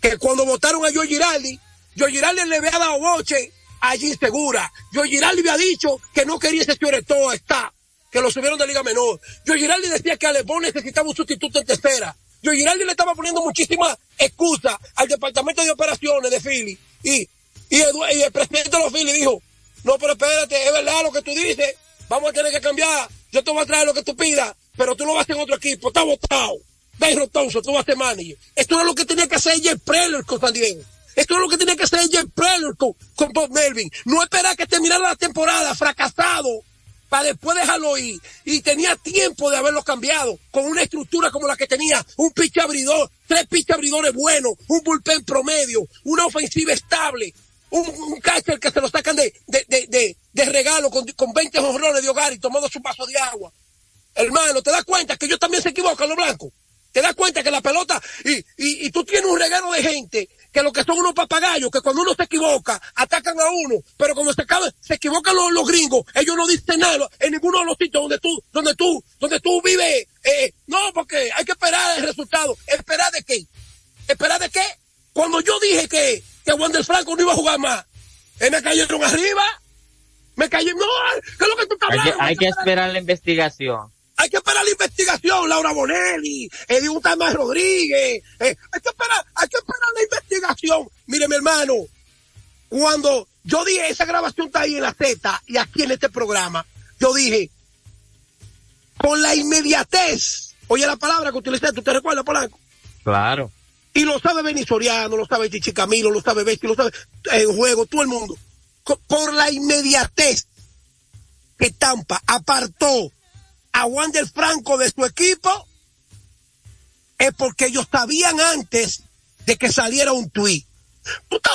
Que cuando votaron a Joe Giraldi, Joe Giraldi le había dado boche allí segura. Joe Giraldi había dicho que no quería ese todo está, que lo subieron de Liga Menor. Joe Giraldi decía que Alebón necesitaba un sustituto en tercera. Joe Giraldi le estaba poniendo muchísimas excusas al departamento de operaciones de Philly. Y, y, el presidente de los Philly dijo, no, pero espérate, es verdad lo que tú dices, vamos a tener que cambiar, yo te voy a traer lo que tú pidas, pero tú lo vas a hacer en otro equipo, está votado. Dave Thompson, tú vas a ser manager. Esto era lo que tenía que hacer Jeff Preller con San Diego. Esto es lo que tenía que hacer Jeff Preller con, con Bob Melvin. No esperar que terminara la temporada fracasado para después dejarlo ir. Y tenía tiempo de haberlo cambiado con una estructura como la que tenía, un pitch abridor, tres pitch abridores buenos, un bullpen promedio, una ofensiva estable, un, un catcher que se lo sacan de, de, de, de, de regalo con, con 20 jonrones de hogar y tomando su vaso de agua. Hermano, ¿te das cuenta que ellos también se equivocan los blancos? ¿Te das cuenta que la pelota, y, y, y tú tienes un reguero de gente que lo que son unos papagayos, que cuando uno se equivoca, atacan a uno, pero cuando se, acaban- se equivocan los, los gringos, ellos no dicen nada en ninguno de los sitios donde tú, donde tú, donde tú vives, eh, no, porque hay que esperar el resultado. ¿Esperar de qué? ¿Esperar de qué? Cuando yo dije que, que Wander Franco no iba a jugar más, eh, me cayeron arriba, me cayeron, no, ¿qué es lo que tú estás Hay que, hablando? hay que esperar la investigación. Hay que esperar la investigación, Laura Bonelli, Edith Tamás Rodríguez, eh, hay que esperar, hay que esperar la investigación. Mire, mi hermano, cuando yo dije, esa grabación está ahí en la Z y aquí en este programa, yo dije, con la inmediatez, oye la palabra que utilicé, ¿tú te recuerdas, Polanco? Claro. Y lo sabe Benny Soriano, lo sabe Chichi Camilo, lo sabe Bestia, lo sabe en juego, todo el mundo. Por la inmediatez que Tampa apartó a Wander Franco de su equipo, es porque ellos sabían antes de que saliera un tuit. ¡Tú estás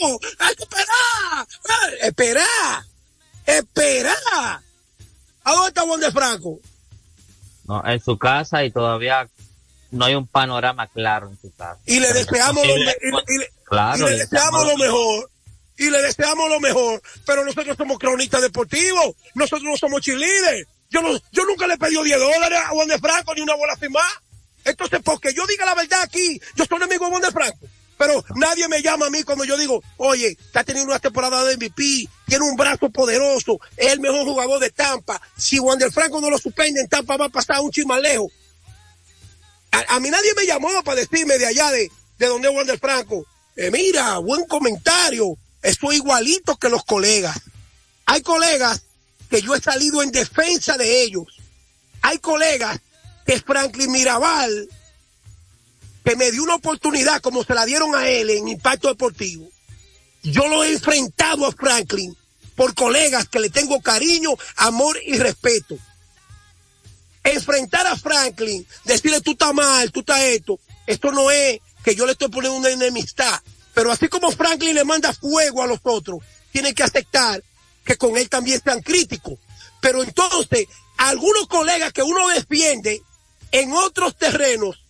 loco! ¡Hay que esperar! ¡Eh, ¡Esperar! ¡Esperar! ¿A dónde está Wander Franco? No, en su casa y todavía no hay un panorama claro en su casa. Y le deseamos lo, me- y- y le- Claro, y le deseamos lo mejor. Y le deseamos lo mejor. Pero nosotros somos cronistas deportivos. Nosotros no somos cheerleaders. Yo, no, yo nunca le pedí 10 dólares a Juan de Franco ni una bola firmada. Entonces, porque yo diga la verdad aquí, yo soy enemigo de Juan de Franco. Pero nadie me llama a mí cuando yo digo, oye, está teniendo una temporada de MVP, tiene un brazo poderoso, es el mejor jugador de Tampa. Si Juan Franco no lo suspende en Tampa va a pasar un chisme lejos. A, a mí nadie me llamó para decirme de allá de, de donde es Wander Franco. Eh, mira, buen comentario. Esto es igualito que los colegas. Hay colegas que yo he salido en defensa de ellos. Hay colegas que Franklin Mirabal, que me dio una oportunidad como se la dieron a él en Impacto Deportivo. Yo lo he enfrentado a Franklin por colegas que le tengo cariño, amor y respeto. Enfrentar a Franklin, decirle tú estás mal, tú estás esto, esto no es que yo le estoy poniendo una enemistad. Pero así como Franklin le manda fuego a los otros, tiene que aceptar que con él también sean críticos. Pero entonces, algunos colegas que uno defiende en otros terrenos,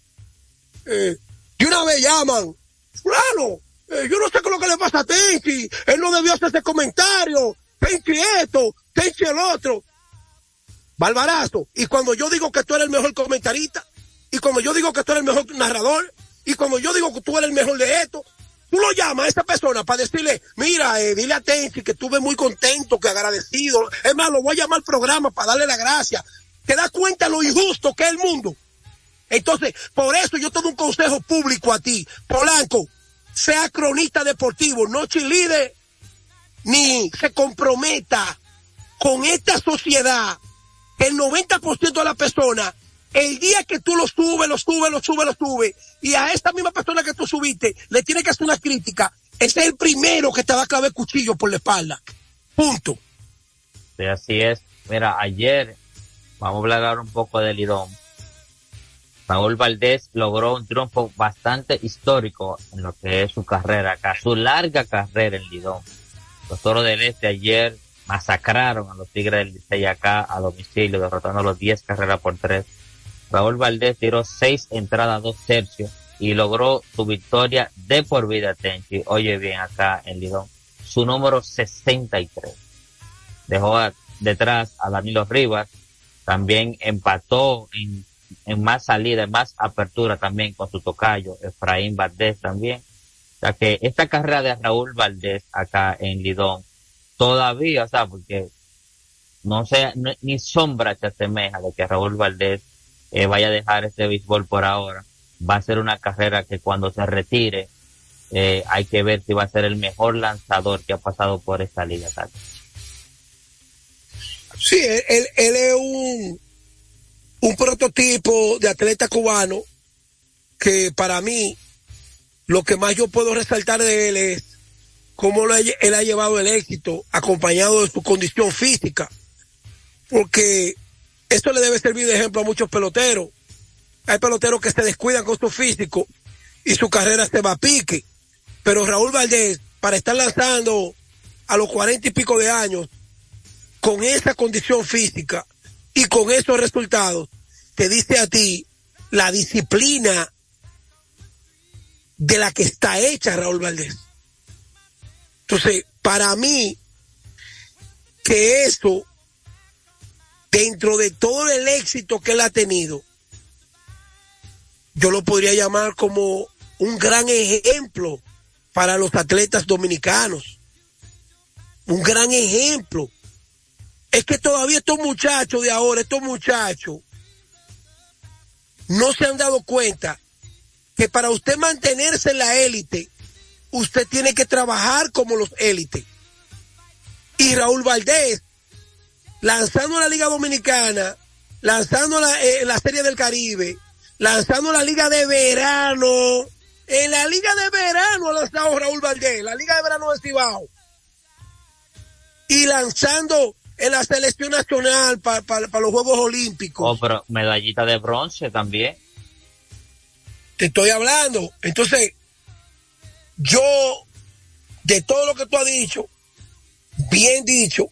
eh, de una vez llaman, fulano, eh, yo no sé qué es lo que le pasa a Tenchi, él no debió hacer ese comentario, Tenchi esto, Tenchi el otro. Barbarazo. Y cuando yo digo que tú eres el mejor comentarista, y cuando yo digo que tú eres el mejor narrador, y cuando yo digo que tú eres el mejor de esto, tú lo llamas a esa persona para decirle, mira, eh, dile a Tenchi que estuve muy contento, que agradecido. Es más, lo voy a llamar al programa para darle la gracia. ¿Te das cuenta lo injusto que es el mundo? Entonces, por eso yo tengo un consejo público a ti. Polanco, sea cronista deportivo, no chilide, ni se comprometa con esta sociedad el 90% de la persona, el día que tú lo subes, lo subes, lo subes, lo subes, y a esta misma persona que tú subiste, le tiene que hacer una crítica, ese es el primero que te va a clavar el cuchillo por la espalda. Punto. Sí, así es. Mira, ayer, vamos a hablar un poco del Lidón. Raúl Valdés logró un triunfo bastante histórico en lo que es su carrera acá, su larga carrera en Lidón. Los Toros del Este ayer masacraron a los Tigres del Licey acá a domicilio, derrotando los 10 carreras por 3. Raúl Valdés tiró 6 entradas, 2 tercios y logró su victoria de por vida, Tenchi. Oye bien acá en Lidón. Su número 63. Dejó detrás a Danilo Rivas. También empató en, más salida, en más apertura también con su tocayo, Efraín Valdés también. O sea que esta carrera de Raúl Valdés acá en Lidón, todavía, o sea, porque no no- ni sombra se asemeja de que Raúl Valdés eh, vaya a dejar este béisbol por ahora. Va a ser una carrera que cuando se retire, eh, hay que ver si va a ser el mejor lanzador que ha pasado por esta liga. Tati. Sí, él, él- él es un, un prototipo de atleta cubano que para mí lo que más yo puedo resaltar de él es cómo lo él ha llevado el éxito acompañado de su condición física. Porque esto le debe servir de ejemplo a muchos peloteros. Hay peloteros que se descuidan con su físico y su carrera se va a pique. Pero Raúl Valdés, para estar lanzando a los cuarenta y pico de años, con esa condición física y con esos resultados, te dice a ti la disciplina de la que está hecha Raúl Valdés. Entonces, para mí, que eso, dentro de todo el éxito que él ha tenido, yo lo podría llamar como un gran ejemplo para los atletas dominicanos. Un gran ejemplo es que todavía estos muchachos de ahora, estos muchachos, no se han dado cuenta que para usted mantenerse en la élite, usted tiene que trabajar como los élites. Y Raúl Valdés, lanzando la Liga Dominicana, lanzando la, eh, la Serie del Caribe, lanzando la Liga de Verano, en la Liga de Verano ha lanzado Raúl Valdés, la Liga de Verano de Cibao y lanzando en la selección nacional para los Juegos Olímpicos. Oh, pero medallita de bronce también. Te estoy hablando. Entonces, yo, de todo lo que tú has dicho, bien dicho,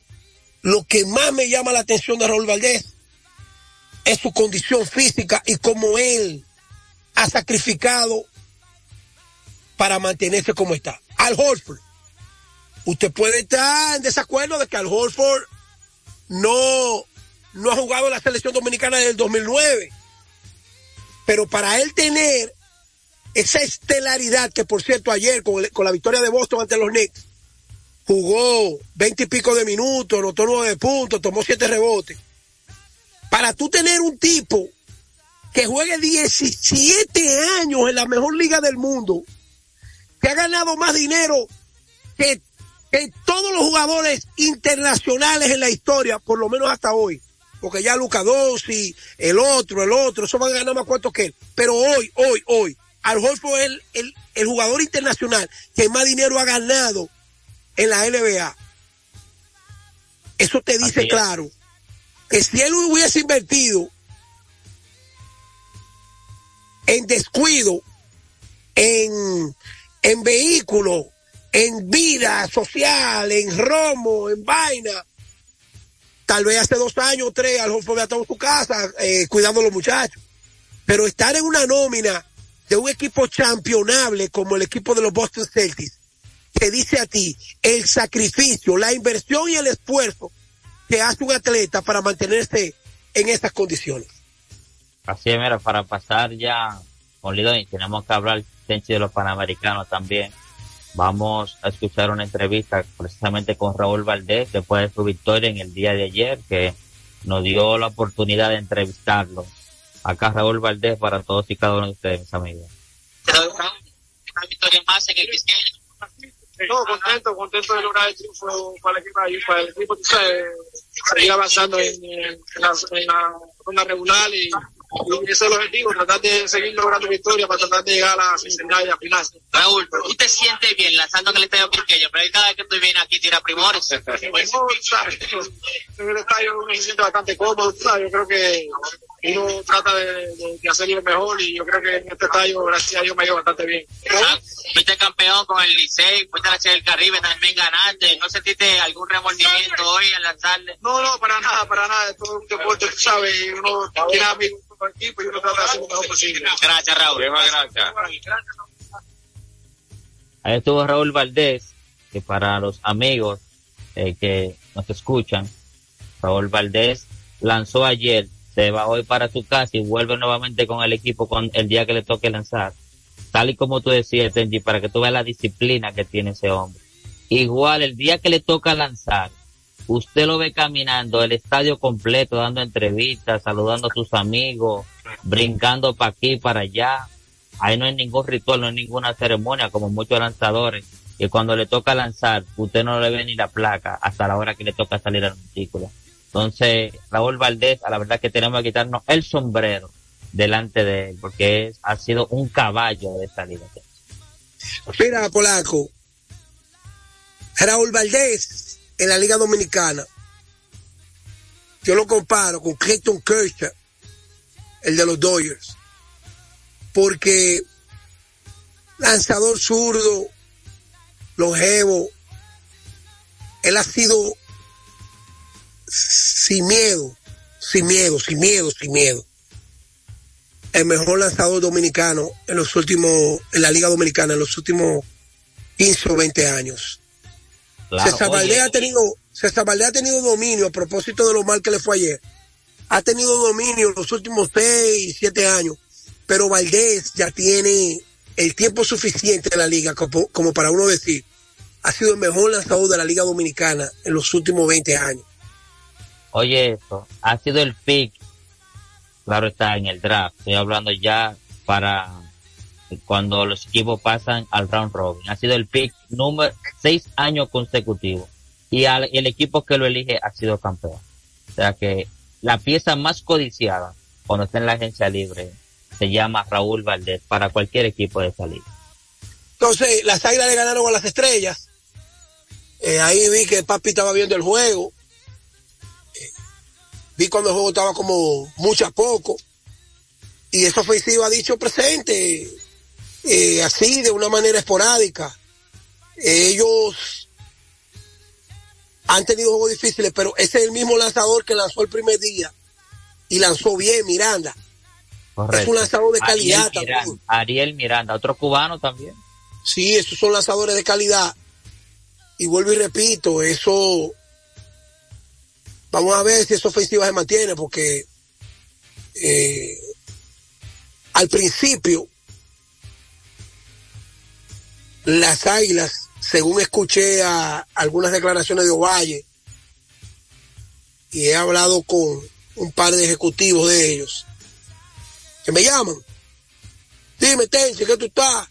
lo que más me llama la atención de Raúl Valdés es su condición física y cómo él ha sacrificado para mantenerse como está. Al Horford. Usted puede estar en desacuerdo de que Al Horford no, no ha jugado en la selección dominicana desde el 2009. Pero para él tener esa estelaridad que por cierto ayer con, el- con la victoria de Boston ante los Knicks jugó veinte y pico de minutos, anotó nueve puntos, tomó siete rebotes. Para tú tener un tipo que juegue 17 años en la mejor liga del mundo, que ha ganado más dinero que que todos los jugadores internacionales en la historia, por lo menos hasta hoy, porque ya Luca Dossi, el otro, el otro, eso van a ganar más cuantos que él. Pero hoy, hoy, hoy, Al es el, el jugador internacional que más dinero ha ganado en la NBA. Eso te dice claro que si él hubiese invertido en descuido, en, en vehículos, en vida social, en romo, en vaina, tal vez hace dos años o tres, al había estado en su casa eh, cuidando a los muchachos. Pero estar en una nómina de un equipo championable como el equipo de los Boston Celtics, te dice a ti el sacrificio, la inversión y el esfuerzo que hace un atleta para mantenerse en estas condiciones. Así es, mira, para pasar ya con Lidón, tenemos que hablar de los Panamericanos también. Vamos a escuchar una entrevista precisamente con Raúl Valdés después de su victoria en el día de ayer, que nos dio la oportunidad de entrevistarlo. Acá Raúl Valdés para todos y cada uno de ustedes, mis amigos. Una victoria más en el no, contento, contento de lograr el triunfo para el equipo, para el equipo, tú sabes, seguir avanzando en, en, la, en la regular y ese es el objetivo, tratar de seguir logrando victorias para tratar de llegar a la semifinal final. Raúl, tú te sientes bien lanzando en el estadio pequeño, pero cada vez que tú vienes aquí tira primores. Pues, no, sabes, en el estadio uno se siente bastante cómodo, ¿sabes? yo creo que uno trata de, de, de hacerlo mejor y yo creo que en este estadio, gracias a Dios, me ha ido bastante bien. Ah, fuiste campeón con el Licey, fuiste a la Serie del Caribe, también ganaste. ¿No sentiste algún remordimiento hoy al lanzarle? No, no, para nada, para nada. Todo un deporte, tú sabes, y uno tiene amigos con el equipo y uno trata de hacer lo mejor posible. Gracias, Raúl. gracias. Ahí estuvo Raúl Valdés, que para los amigos eh, que nos escuchan, Raúl Valdés lanzó ayer se va hoy para su casa y vuelve nuevamente con el equipo con el día que le toque lanzar. Tal y como tú decías, Tenji, para que tú veas la disciplina que tiene ese hombre. Igual, el día que le toca lanzar, usted lo ve caminando el estadio completo, dando entrevistas, saludando a sus amigos, brincando para aquí, para allá. Ahí no hay ningún ritual, no hay ninguna ceremonia, como muchos lanzadores. Y cuando le toca lanzar, usted no le ve ni la placa hasta la hora que le toca salir al montículo. Entonces, Raúl Valdés, a la verdad que tenemos que quitarnos el sombrero delante de él, porque ha sido un caballo de esta liga. Mira, Polaco, Raúl Valdés en la Liga Dominicana, yo lo comparo con Clayton Kershaw, el de los Dodgers, porque lanzador zurdo, longevo, él ha sido sin miedo, sin miedo, sin miedo, sin miedo. El mejor lanzador dominicano en los últimos, en la Liga Dominicana, en los últimos 15 o 20 años. Claro, César Valdés ha tenido, César ha tenido dominio a propósito de lo mal que le fue ayer. Ha tenido dominio en los últimos 6, 7 años. Pero Valdés ya tiene el tiempo suficiente en la liga como, como para uno decir, ha sido el mejor lanzador de la Liga Dominicana en los últimos 20 años. Oye, esto ha sido el pick. Claro está en el draft. Estoy hablando ya para cuando los equipos pasan al round robin. Ha sido el pick número seis años consecutivos. Y al, el equipo que lo elige ha sido campeón. O sea que la pieza más codiciada cuando está en la agencia libre se llama Raúl Valdés para cualquier equipo de salir. Entonces, las águilas le ganaron a las estrellas. Eh, ahí vi que papi estaba viendo el juego. Eh, vi cuando el juego estaba como mucho a poco. Y esa ofensiva ha dicho presente, eh, así, de una manera esporádica. Ellos han tenido juegos difíciles, pero ese es el mismo lanzador que lanzó el primer día. Y lanzó bien, Miranda. Correcto. Es un lanzador de calidad Ariel Miranda, también. Ariel Miranda, otro cubano también. Sí, esos son lanzadores de calidad. Y vuelvo y repito, eso. Vamos a ver si esa ofensiva se mantiene, porque eh, al principio las águilas, según escuché a algunas declaraciones de Ovalle, y he hablado con un par de ejecutivos de ellos, que me llaman. Dime, Tenchi, ¿qué tú estás?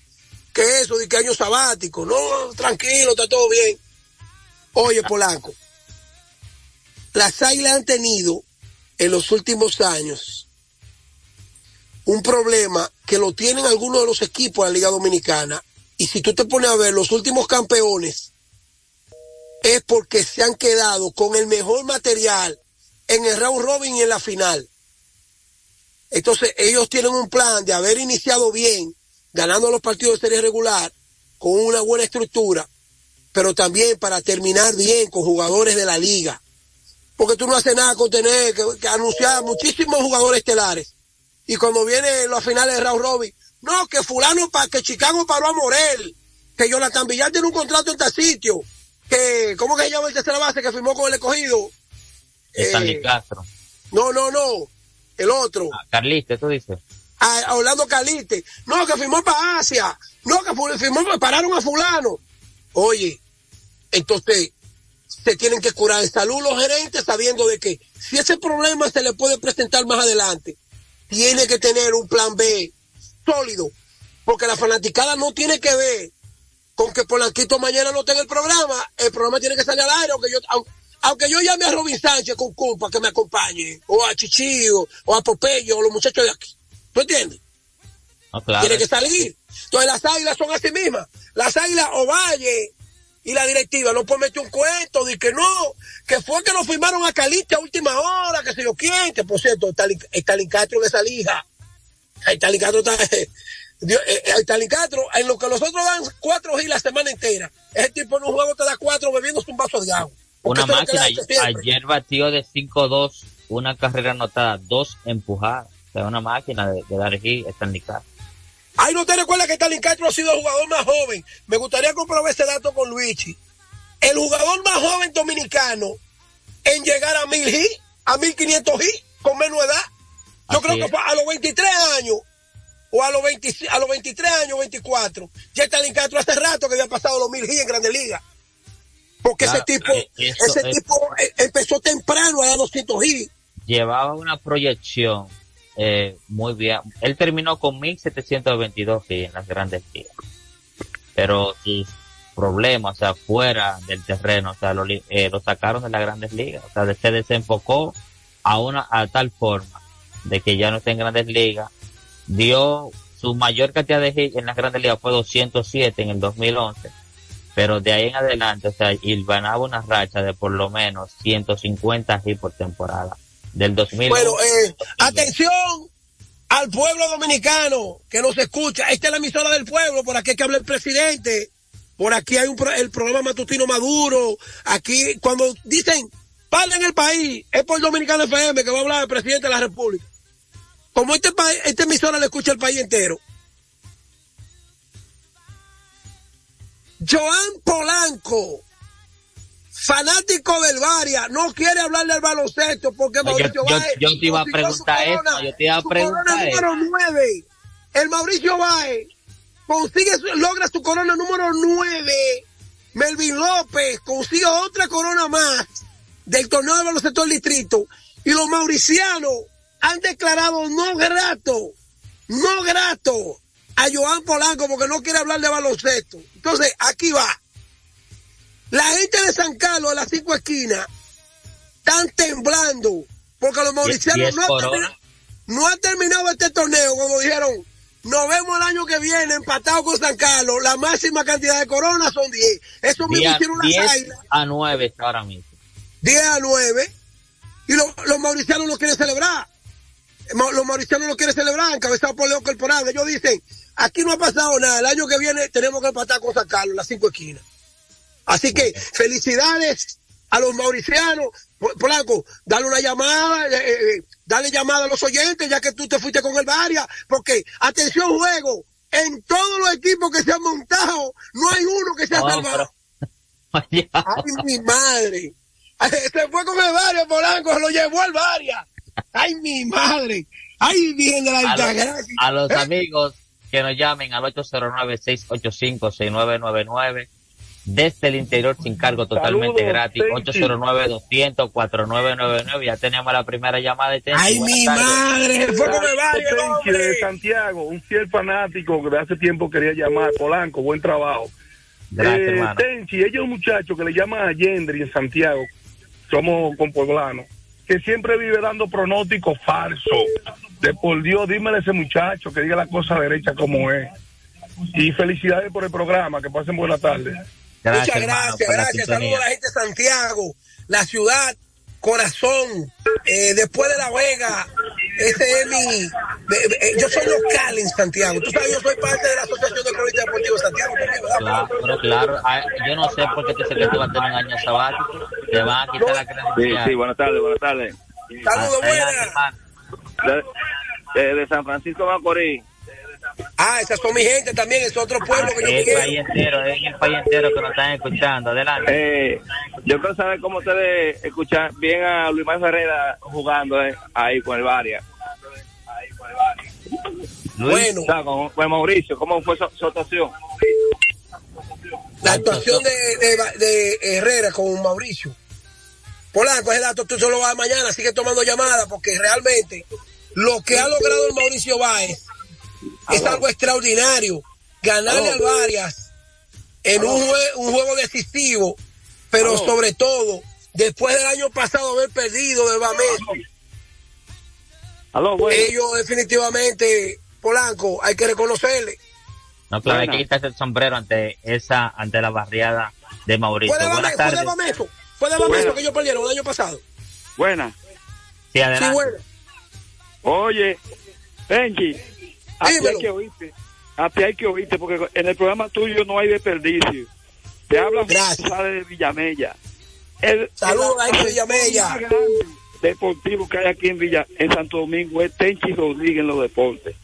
¿Qué es eso? ¿De qué año sabático? No, tranquilo, está todo bien. Oye, Polanco, las águilas han tenido en los últimos años un problema que lo tienen algunos de los equipos de la Liga Dominicana. Y si tú te pones a ver los últimos campeones, es porque se han quedado con el mejor material en el round robin y en la final. Entonces ellos tienen un plan de haber iniciado bien, ganando los partidos de serie regular, con una buena estructura, pero también para terminar bien con jugadores de la liga. Porque tú no haces nada con tener que, que anunciar muchísimos jugadores estelares. Y cuando vienen los finales de round robin, no, que fulano, pa, que Chicago paró a Morel, que Jonathan Villar tiene un contrato en este sitio, que, ¿cómo que se llama el tercera base que firmó con el escogido? Stanley Eh, Castro. no, no, no, el otro. Ah, Carliste, tú dices. a, a Orlando Caliste. No, que firmó para Asia. No, que firmó, pararon a fulano. Oye, entonces se tienen que curar de salud los gerentes sabiendo de que si ese problema se le puede presentar más adelante, tiene que tener un plan B sólido. Porque la fanaticada no tiene que ver con que Polanquito mañana no tenga el programa. El programa tiene que salir al aire, aunque yo, aunque, aunque yo llame a Robin Sánchez con culpa que me acompañe, o a Chichillo, o a Popello, o los muchachos de aquí. ¿Tú entiendes? Claro. Tiene que salir. Entonces las águilas son así mismas. Las águilas Ovalle y la directiva no puede meter un cuento de que no, que fue que nos firmaron a Caliste a última hora, que sé yo quién, que por cierto, Stalin, Castro de esa lija. Stalin Castro está, eh, eh, Stalin Castro, en lo que los otros dan cuatro giras la semana entera, ese tipo en un juego te da cuatro bebiéndose un vaso de agua. Una máquina. Ayer batió de 5-2, una carrera anotada, dos empujadas. O sea, una máquina de, de dar hit, Stanley Castro. Ay, no te recuerdas que Stalin Castro ha sido el jugador más joven. Me gustaría comprobar ese dato con Luigi. El jugador más joven dominicano en llegar a mil hits, a 1500 hits, con menos edad. Yo Así creo que es. fue a los 23 años, o a los, 20 a los 23 años, 24. Ya Stalin Castro hace rato que había pasado los mil hits en Grandes Ligas. Porque Claro, ese tipo, eso ese es- tipo eh, empezó temprano a dar 200 hits. Llevaba una proyección eh, muy bien. Él terminó con 1722 hits en las grandes ligas. Pero sus problemas, o sea, fuera del terreno, o sea, lo, eh, lo sacaron de las grandes ligas. O sea, se desenfocó a una, a tal forma de que ya no está en grandes ligas. Dio su mayor cantidad de hits en las grandes ligas fue 207 en el 2011. Pero de ahí en adelante, o sea, ganaba una racha de por lo menos 150 hits por temporada. Del 2000. Bueno, eh, atención al pueblo dominicano que nos escucha. Esta es la emisora del pueblo, por aquí es que habla el presidente. Por aquí hay un el programa matutino Maduro. Aquí, cuando dicen, en el país, es por Dominicano FM que va a hablar el presidente de la República. Como este país, esta emisora le escucha el país entero. Joan Polanco, fanático del Varia, no quiere hablarle al baloncesto porque yo, Mauricio yo- yo te iba a preguntar eso, corona, yo te iba a corona preguntar eso. número 9. El Mauricio Báez consigue, logra su corona número 9. Melvin López consigue otra corona más del torneo de baloncesto del distrito. Y los mauricianos han declarado no grato, no grato a Joan Polanco porque no quiere hablar de baloncesto. Entonces, aquí va. La gente de San Carlos, de las cinco esquinas, están temblando porque los mauricianos no han, terminado, no han terminado este torneo cuando dijeron, nos vemos el año que viene empatado con San Carlos, la máxima cantidad de coronas son 10. Eso mismo hicieron las 10 águilas, a 9 está ahora mismo. 10 a 9, y los, los mauricianos lo quieren celebrar. Los mauricianos lo quieren celebrar, encabezados por Leo Corporal. Ellos dicen, aquí no ha pasado nada, el año que viene tenemos que empatar con San Carlos, las cinco esquinas. Así que felicidades a los mauricianos. Po- Polanco, dale una llamada, eh, eh, dale llamada a los oyentes, ya que tú te fuiste con el Varia, porque, atención juego, en todos los equipos que se han montado, no hay uno que se ha No, salvado. Ay, mi madre. Se fue con el Varia, Polanco, se lo llevó al Varia. Ay, mi madre. Ay, bien de la A los, Altagracia. a los Eh, amigos que nos llamen al 809-685-6999 desde el interior sin cargo totalmente Saludos, gratis Tenchi. 809-200-4999 ya tenemos la primera llamada de Tenchi. Ay, Buenas mi tardes. madre, fue Varia, el Tenchi, de. Santiago, un fiel fanático que de hace tiempo quería llamar. Polanco, buen trabajo. Gracias, Eh, hermano. Tenchi, ella es un muchacho que le llama a Yendri en Santiago, somos con pueblanos, que siempre vive dando pronósticos falsos. De por Dios, dímele a ese muchacho que diga la cosa derecha como es. Y felicidades por el programa, que pasen buena tarde. Muchas gracias, gracias. Saludos a la gente de Santiago, la ciudad, corazón, eh, después de La Vega. Ese es mi. de- de- eh, yo soy local en Santiago. Tú sabes, yo soy parte de la Asociación de Cronistas Deportivos de Santiago. Claro, pero claro, ah, yo no sé por qué te dice que tú vas a tener un año sabático. Te van a quitar la Sí, credencial. sí, buenas tardes, buenas tardes. Saludos, hermano. De, de- de San Francisco Macorís. Ah, esas son mi gente también, es otro pueblo que yo El quiero. país entero, es el país entero que nos están escuchando. Adelante. Eh, yo quiero saber cómo ustedes escuchan bien a Luis Manuel Ferreira jugando eh, ahí con el Varia. Bueno. O sea, con, con Mauricio, ¿cómo fue su, su actuación? La actuación de, de, de Herrera con Mauricio. Polanco, ese dato tú se lo vas mañana, sigue tomando llamadas porque realmente lo que ha logrado el Mauricio Báez es algo extraordinario. Ganarle al Varias en un, jue- un juego decisivo, pero Aló. sobre todo después del año pasado haber perdido de bueno. Ellos definitivamente, Polanco, hay que reconocerle. No, claro, hay que quitarse el sombrero ante esa, ante la barriada de Mauricio. Fue de Buenas fue de de que ellos perdieron el año pasado. Buena. Sí, adelante. Sí, bueno. Oye, Benji, a ti hay que oírte. A ti hay que oírte porque en el programa tuyo no hay desperdicio. Te hablan de Villamella. El, Saludos a Villamella. grande deportivo que hay aquí en Villa, en Santo Domingo es Tenchi Rodríguez en los deportes.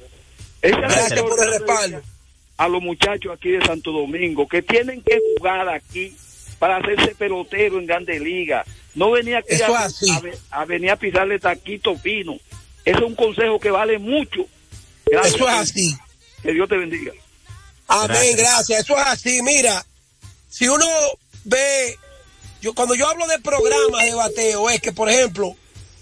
Esa es la Gracias por el respaldo. a los muchachos aquí de Santo Domingo que tienen que jugar aquí para hacerse pelotero en Grandes Ligas. No venía aquí a, es a a venir a pisarle taquito fino. Eso es un consejo que vale mucho. Gracias. Eso es así. Que Dios te bendiga. Amén, gracias. Eso es así. Mira, si uno ve, yo cuando yo hablo de programas de bateo, es que, por ejemplo,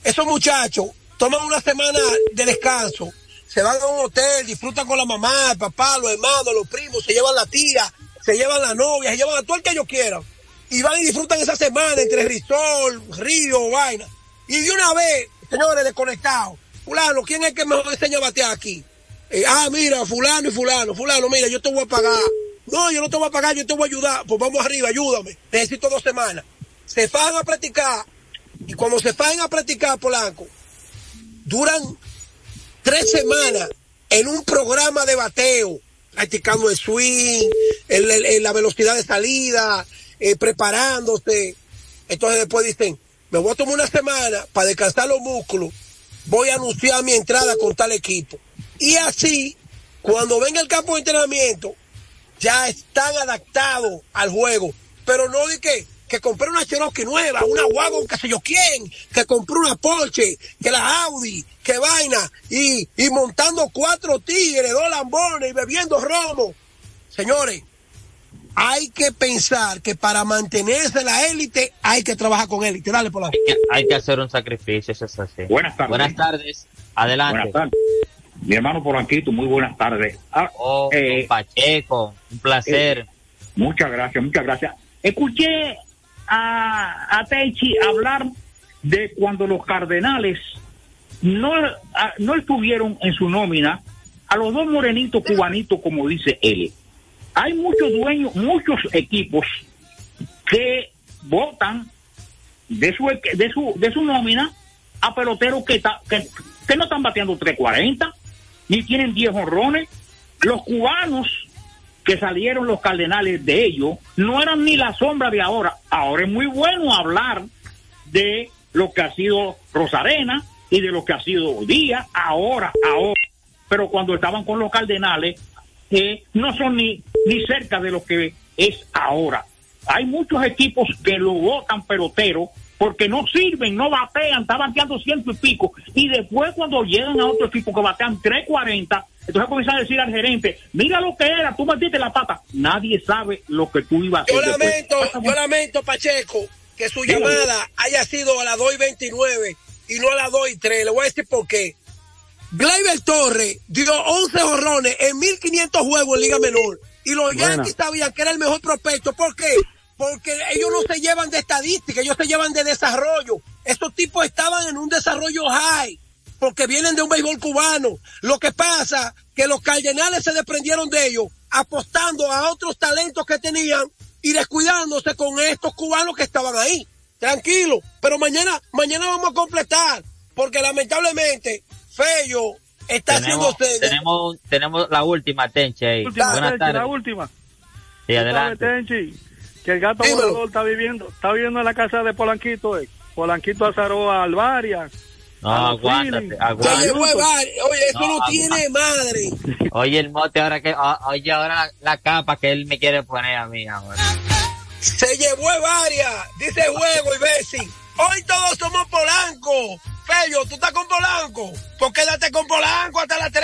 esos muchachos toman una semana de descanso, se van a un hotel, disfrutan con la mamá, el papá, los hermanos, los primos, se llevan la tía, se llevan la novia, se llevan a todo el que ellos quieran. Y van y disfrutan esa semana entre Risol, Río, vaina. Y de una vez, señores, desconectados. Fulano, ¿quién es el que mejor enseña a batear aquí? Eh, ah, mira, fulano y fulano, fulano, mira, yo te voy a pagar. No, yo no te voy a pagar, yo te voy a ayudar. Pues vamos arriba, ayúdame. Necesito dos semanas. Se fajan a practicar. Y cuando se fajan a practicar, Polanco, duran tres semanas en un programa de bateo, practicando el swing, el- la velocidad de salida, eh, preparándose. Entonces después dicen, me voy a tomar una semana para descansar los músculos, voy a anunciar mi entrada con tal equipo. Y así, cuando venga el campo de entrenamiento, ya están adaptados al juego. Pero no de que, que compré una Cherokee nueva, una Wagon, que sé yo quién, que compré una Porsche, que la Audi, que vaina, y, y montando cuatro tigres, dos lambones y bebiendo romo. Señores, hay que pensar que para mantenerse en la élite hay que trabajar con élite. Dale, por la Hay que hacer un sacrificio, eso es así. Buenas tardes. Buenas tardes. Adelante. Buenas tardes. Mi hermano Polanquito, muy buenas tardes. Ah, Oh, eh, Pacheco, un placer. eh, muchas gracias, muchas gracias. Escuché a, a Teichi hablar de cuando los Cardenales no, a- no estuvieron en su nómina a los dos morenitos cubanitos, como dice él. Hay muchos dueños, muchos equipos que votan de su, de su, de su nómina a peloteros que, ta- que, que no están bateando 340, ni tienen 10 honrones. Los cubanos que salieron los cardenales de ellos no eran ni la sombra de ahora. Ahora es muy bueno hablar de lo que ha sido Rosarena y de lo que ha sido Díaz, ahora, ahora. Pero cuando estaban con los cardenales, eh, no son ni, ni cerca de lo que es ahora. Hay muchos equipos que lo votan pelotero porque no sirven, no batean, está bateando ciento y pico. Y después cuando llegan a otro equipo que batean 340, entonces comienzan a decir al gerente, mira lo que era, tú metiste la pata. Nadie sabe lo que tú ibas a hacer. Yo después. lamento, yo lamento, Pacheco, que su Dígame. llamada haya sido a las 2 y 29 y no a las 2 y 3. Le voy a decir por qué. Gleyber Torres dio 11 jorrones en 1500 juegos en Liga Menor Y los. Yankees sabían que era el mejor prospecto. ¿Por qué? Porque ellos no se llevan de estadística, ellos se llevan de desarrollo. Estos tipos estaban en un desarrollo high, porque vienen de un béisbol cubano. Lo que pasa que los Cardenales se desprendieron de ellos, apostando a otros talentos que tenían y descuidándose con estos cubanos que estaban ahí. Tranquilo, pero mañana, mañana vamos a completar, porque lamentablemente Fello está Tenemos, haciendo tenemos, tenemos la última, Tenche. Buenas Tenchi, tardes. la última. Sí, adelante. Tenchi, que el gato Dímelo. volador está viviendo, está viviendo en la casa de Polanquito, eh. Polanquito azaró a Alvaria. No, a aguántate, aguántate. llevó a varios. Oye, eso No, tiene madre. Oye, el mote ahora que, o- oye, ahora la, la capa que él me quiere poner a mí ahora. Se llevó a varias. Dice juego y Bessi. Hoy todos somos Polanco. Fello, ¿tú estás con Polanco? Pues quédate con Polanco hasta las 3.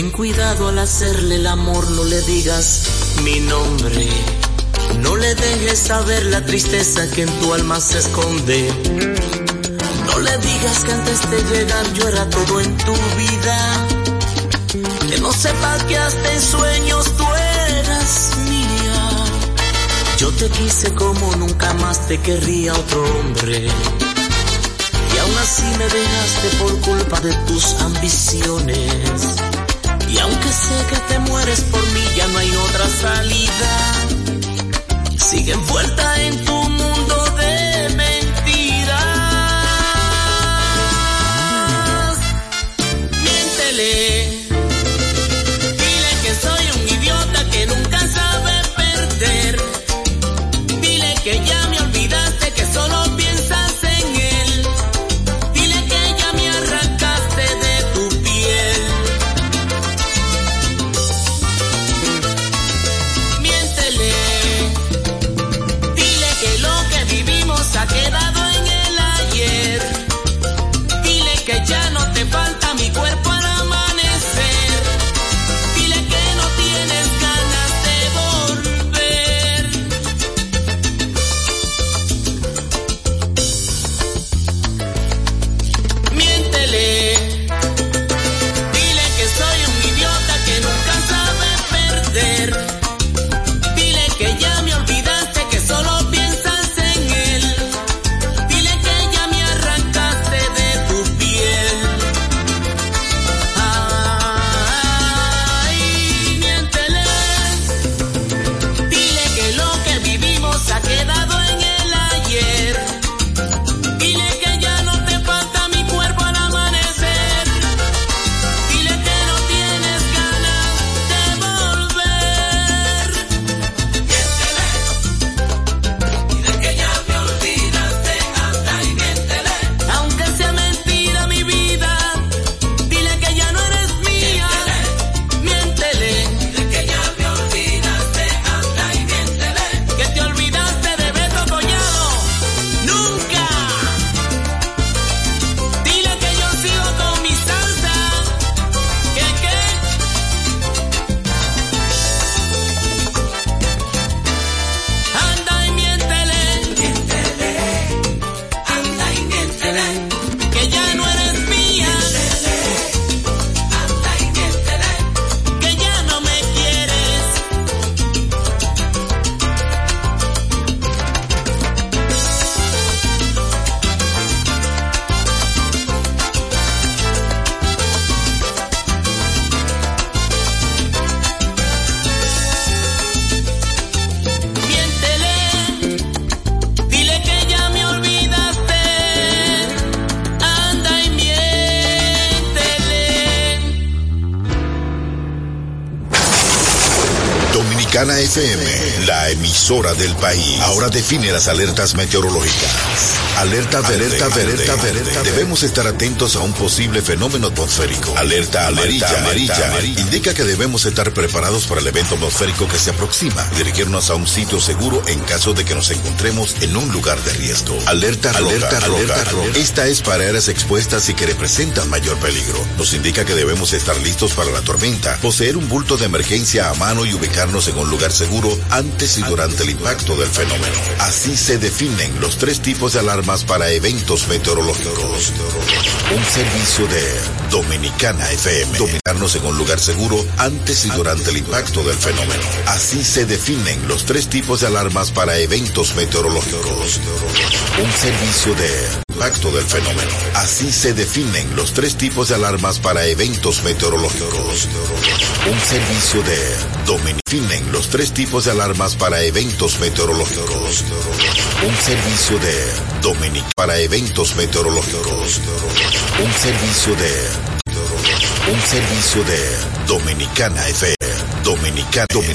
Ten cuidado al hacerle el amor, no le digas mi nombre. No le dejes saber la tristeza que en tu alma se esconde. No le digas que antes de llegar yo era todo en tu vida. Que no sepa que hasta en sueños tú eras mía. Yo te quise como nunca más te querría otro hombre. Y aún así me dejaste por culpa de tus ambiciones. Y aunque sé que te mueres por mí, ya no hay otra salida. Sigue envuelta en tu del país. Ahora define las alertas meteorológicas. Alerta verde, alerta verde, alerta verde. Debemos estar atentos a un posible fenómeno atmosférico. Alerta amarilla, amarilla, amarilla. Indica que debemos estar preparados para el evento atmosférico que se aproxima. Dirigirnos a un sitio seguro en caso de que nos encontremos en un lugar de riesgo. Alerta, alerta, alerta, roja. Esta es para áreas expuestas y que representan mayor peligro. Nos indica que debemos estar listos para la tormenta, poseer un bulto de emergencia a mano y ubicarnos en un lugar seguro antes y durante el impacto del fenómeno. Así se definen los tres tipos de alarmas para eventos meteorológicos. Un servicio de Dominicana FM. Ubicarnos en un lugar seguro antes y durante el impacto del fenómeno. Así se definen los tres tipos de alarmas para eventos meteorológicos. Un servicio de impacto del fenómeno. Así se definen los tres tipos de alarmas para eventos meteorológicos. Un servicio de Dominican los tres tipos de alarmas para eventos meteorológicos. Un servicio de Dominic para eventos meteorológicos. Un servicio de un servicio de Dominicana FM. Dominicana Dominicana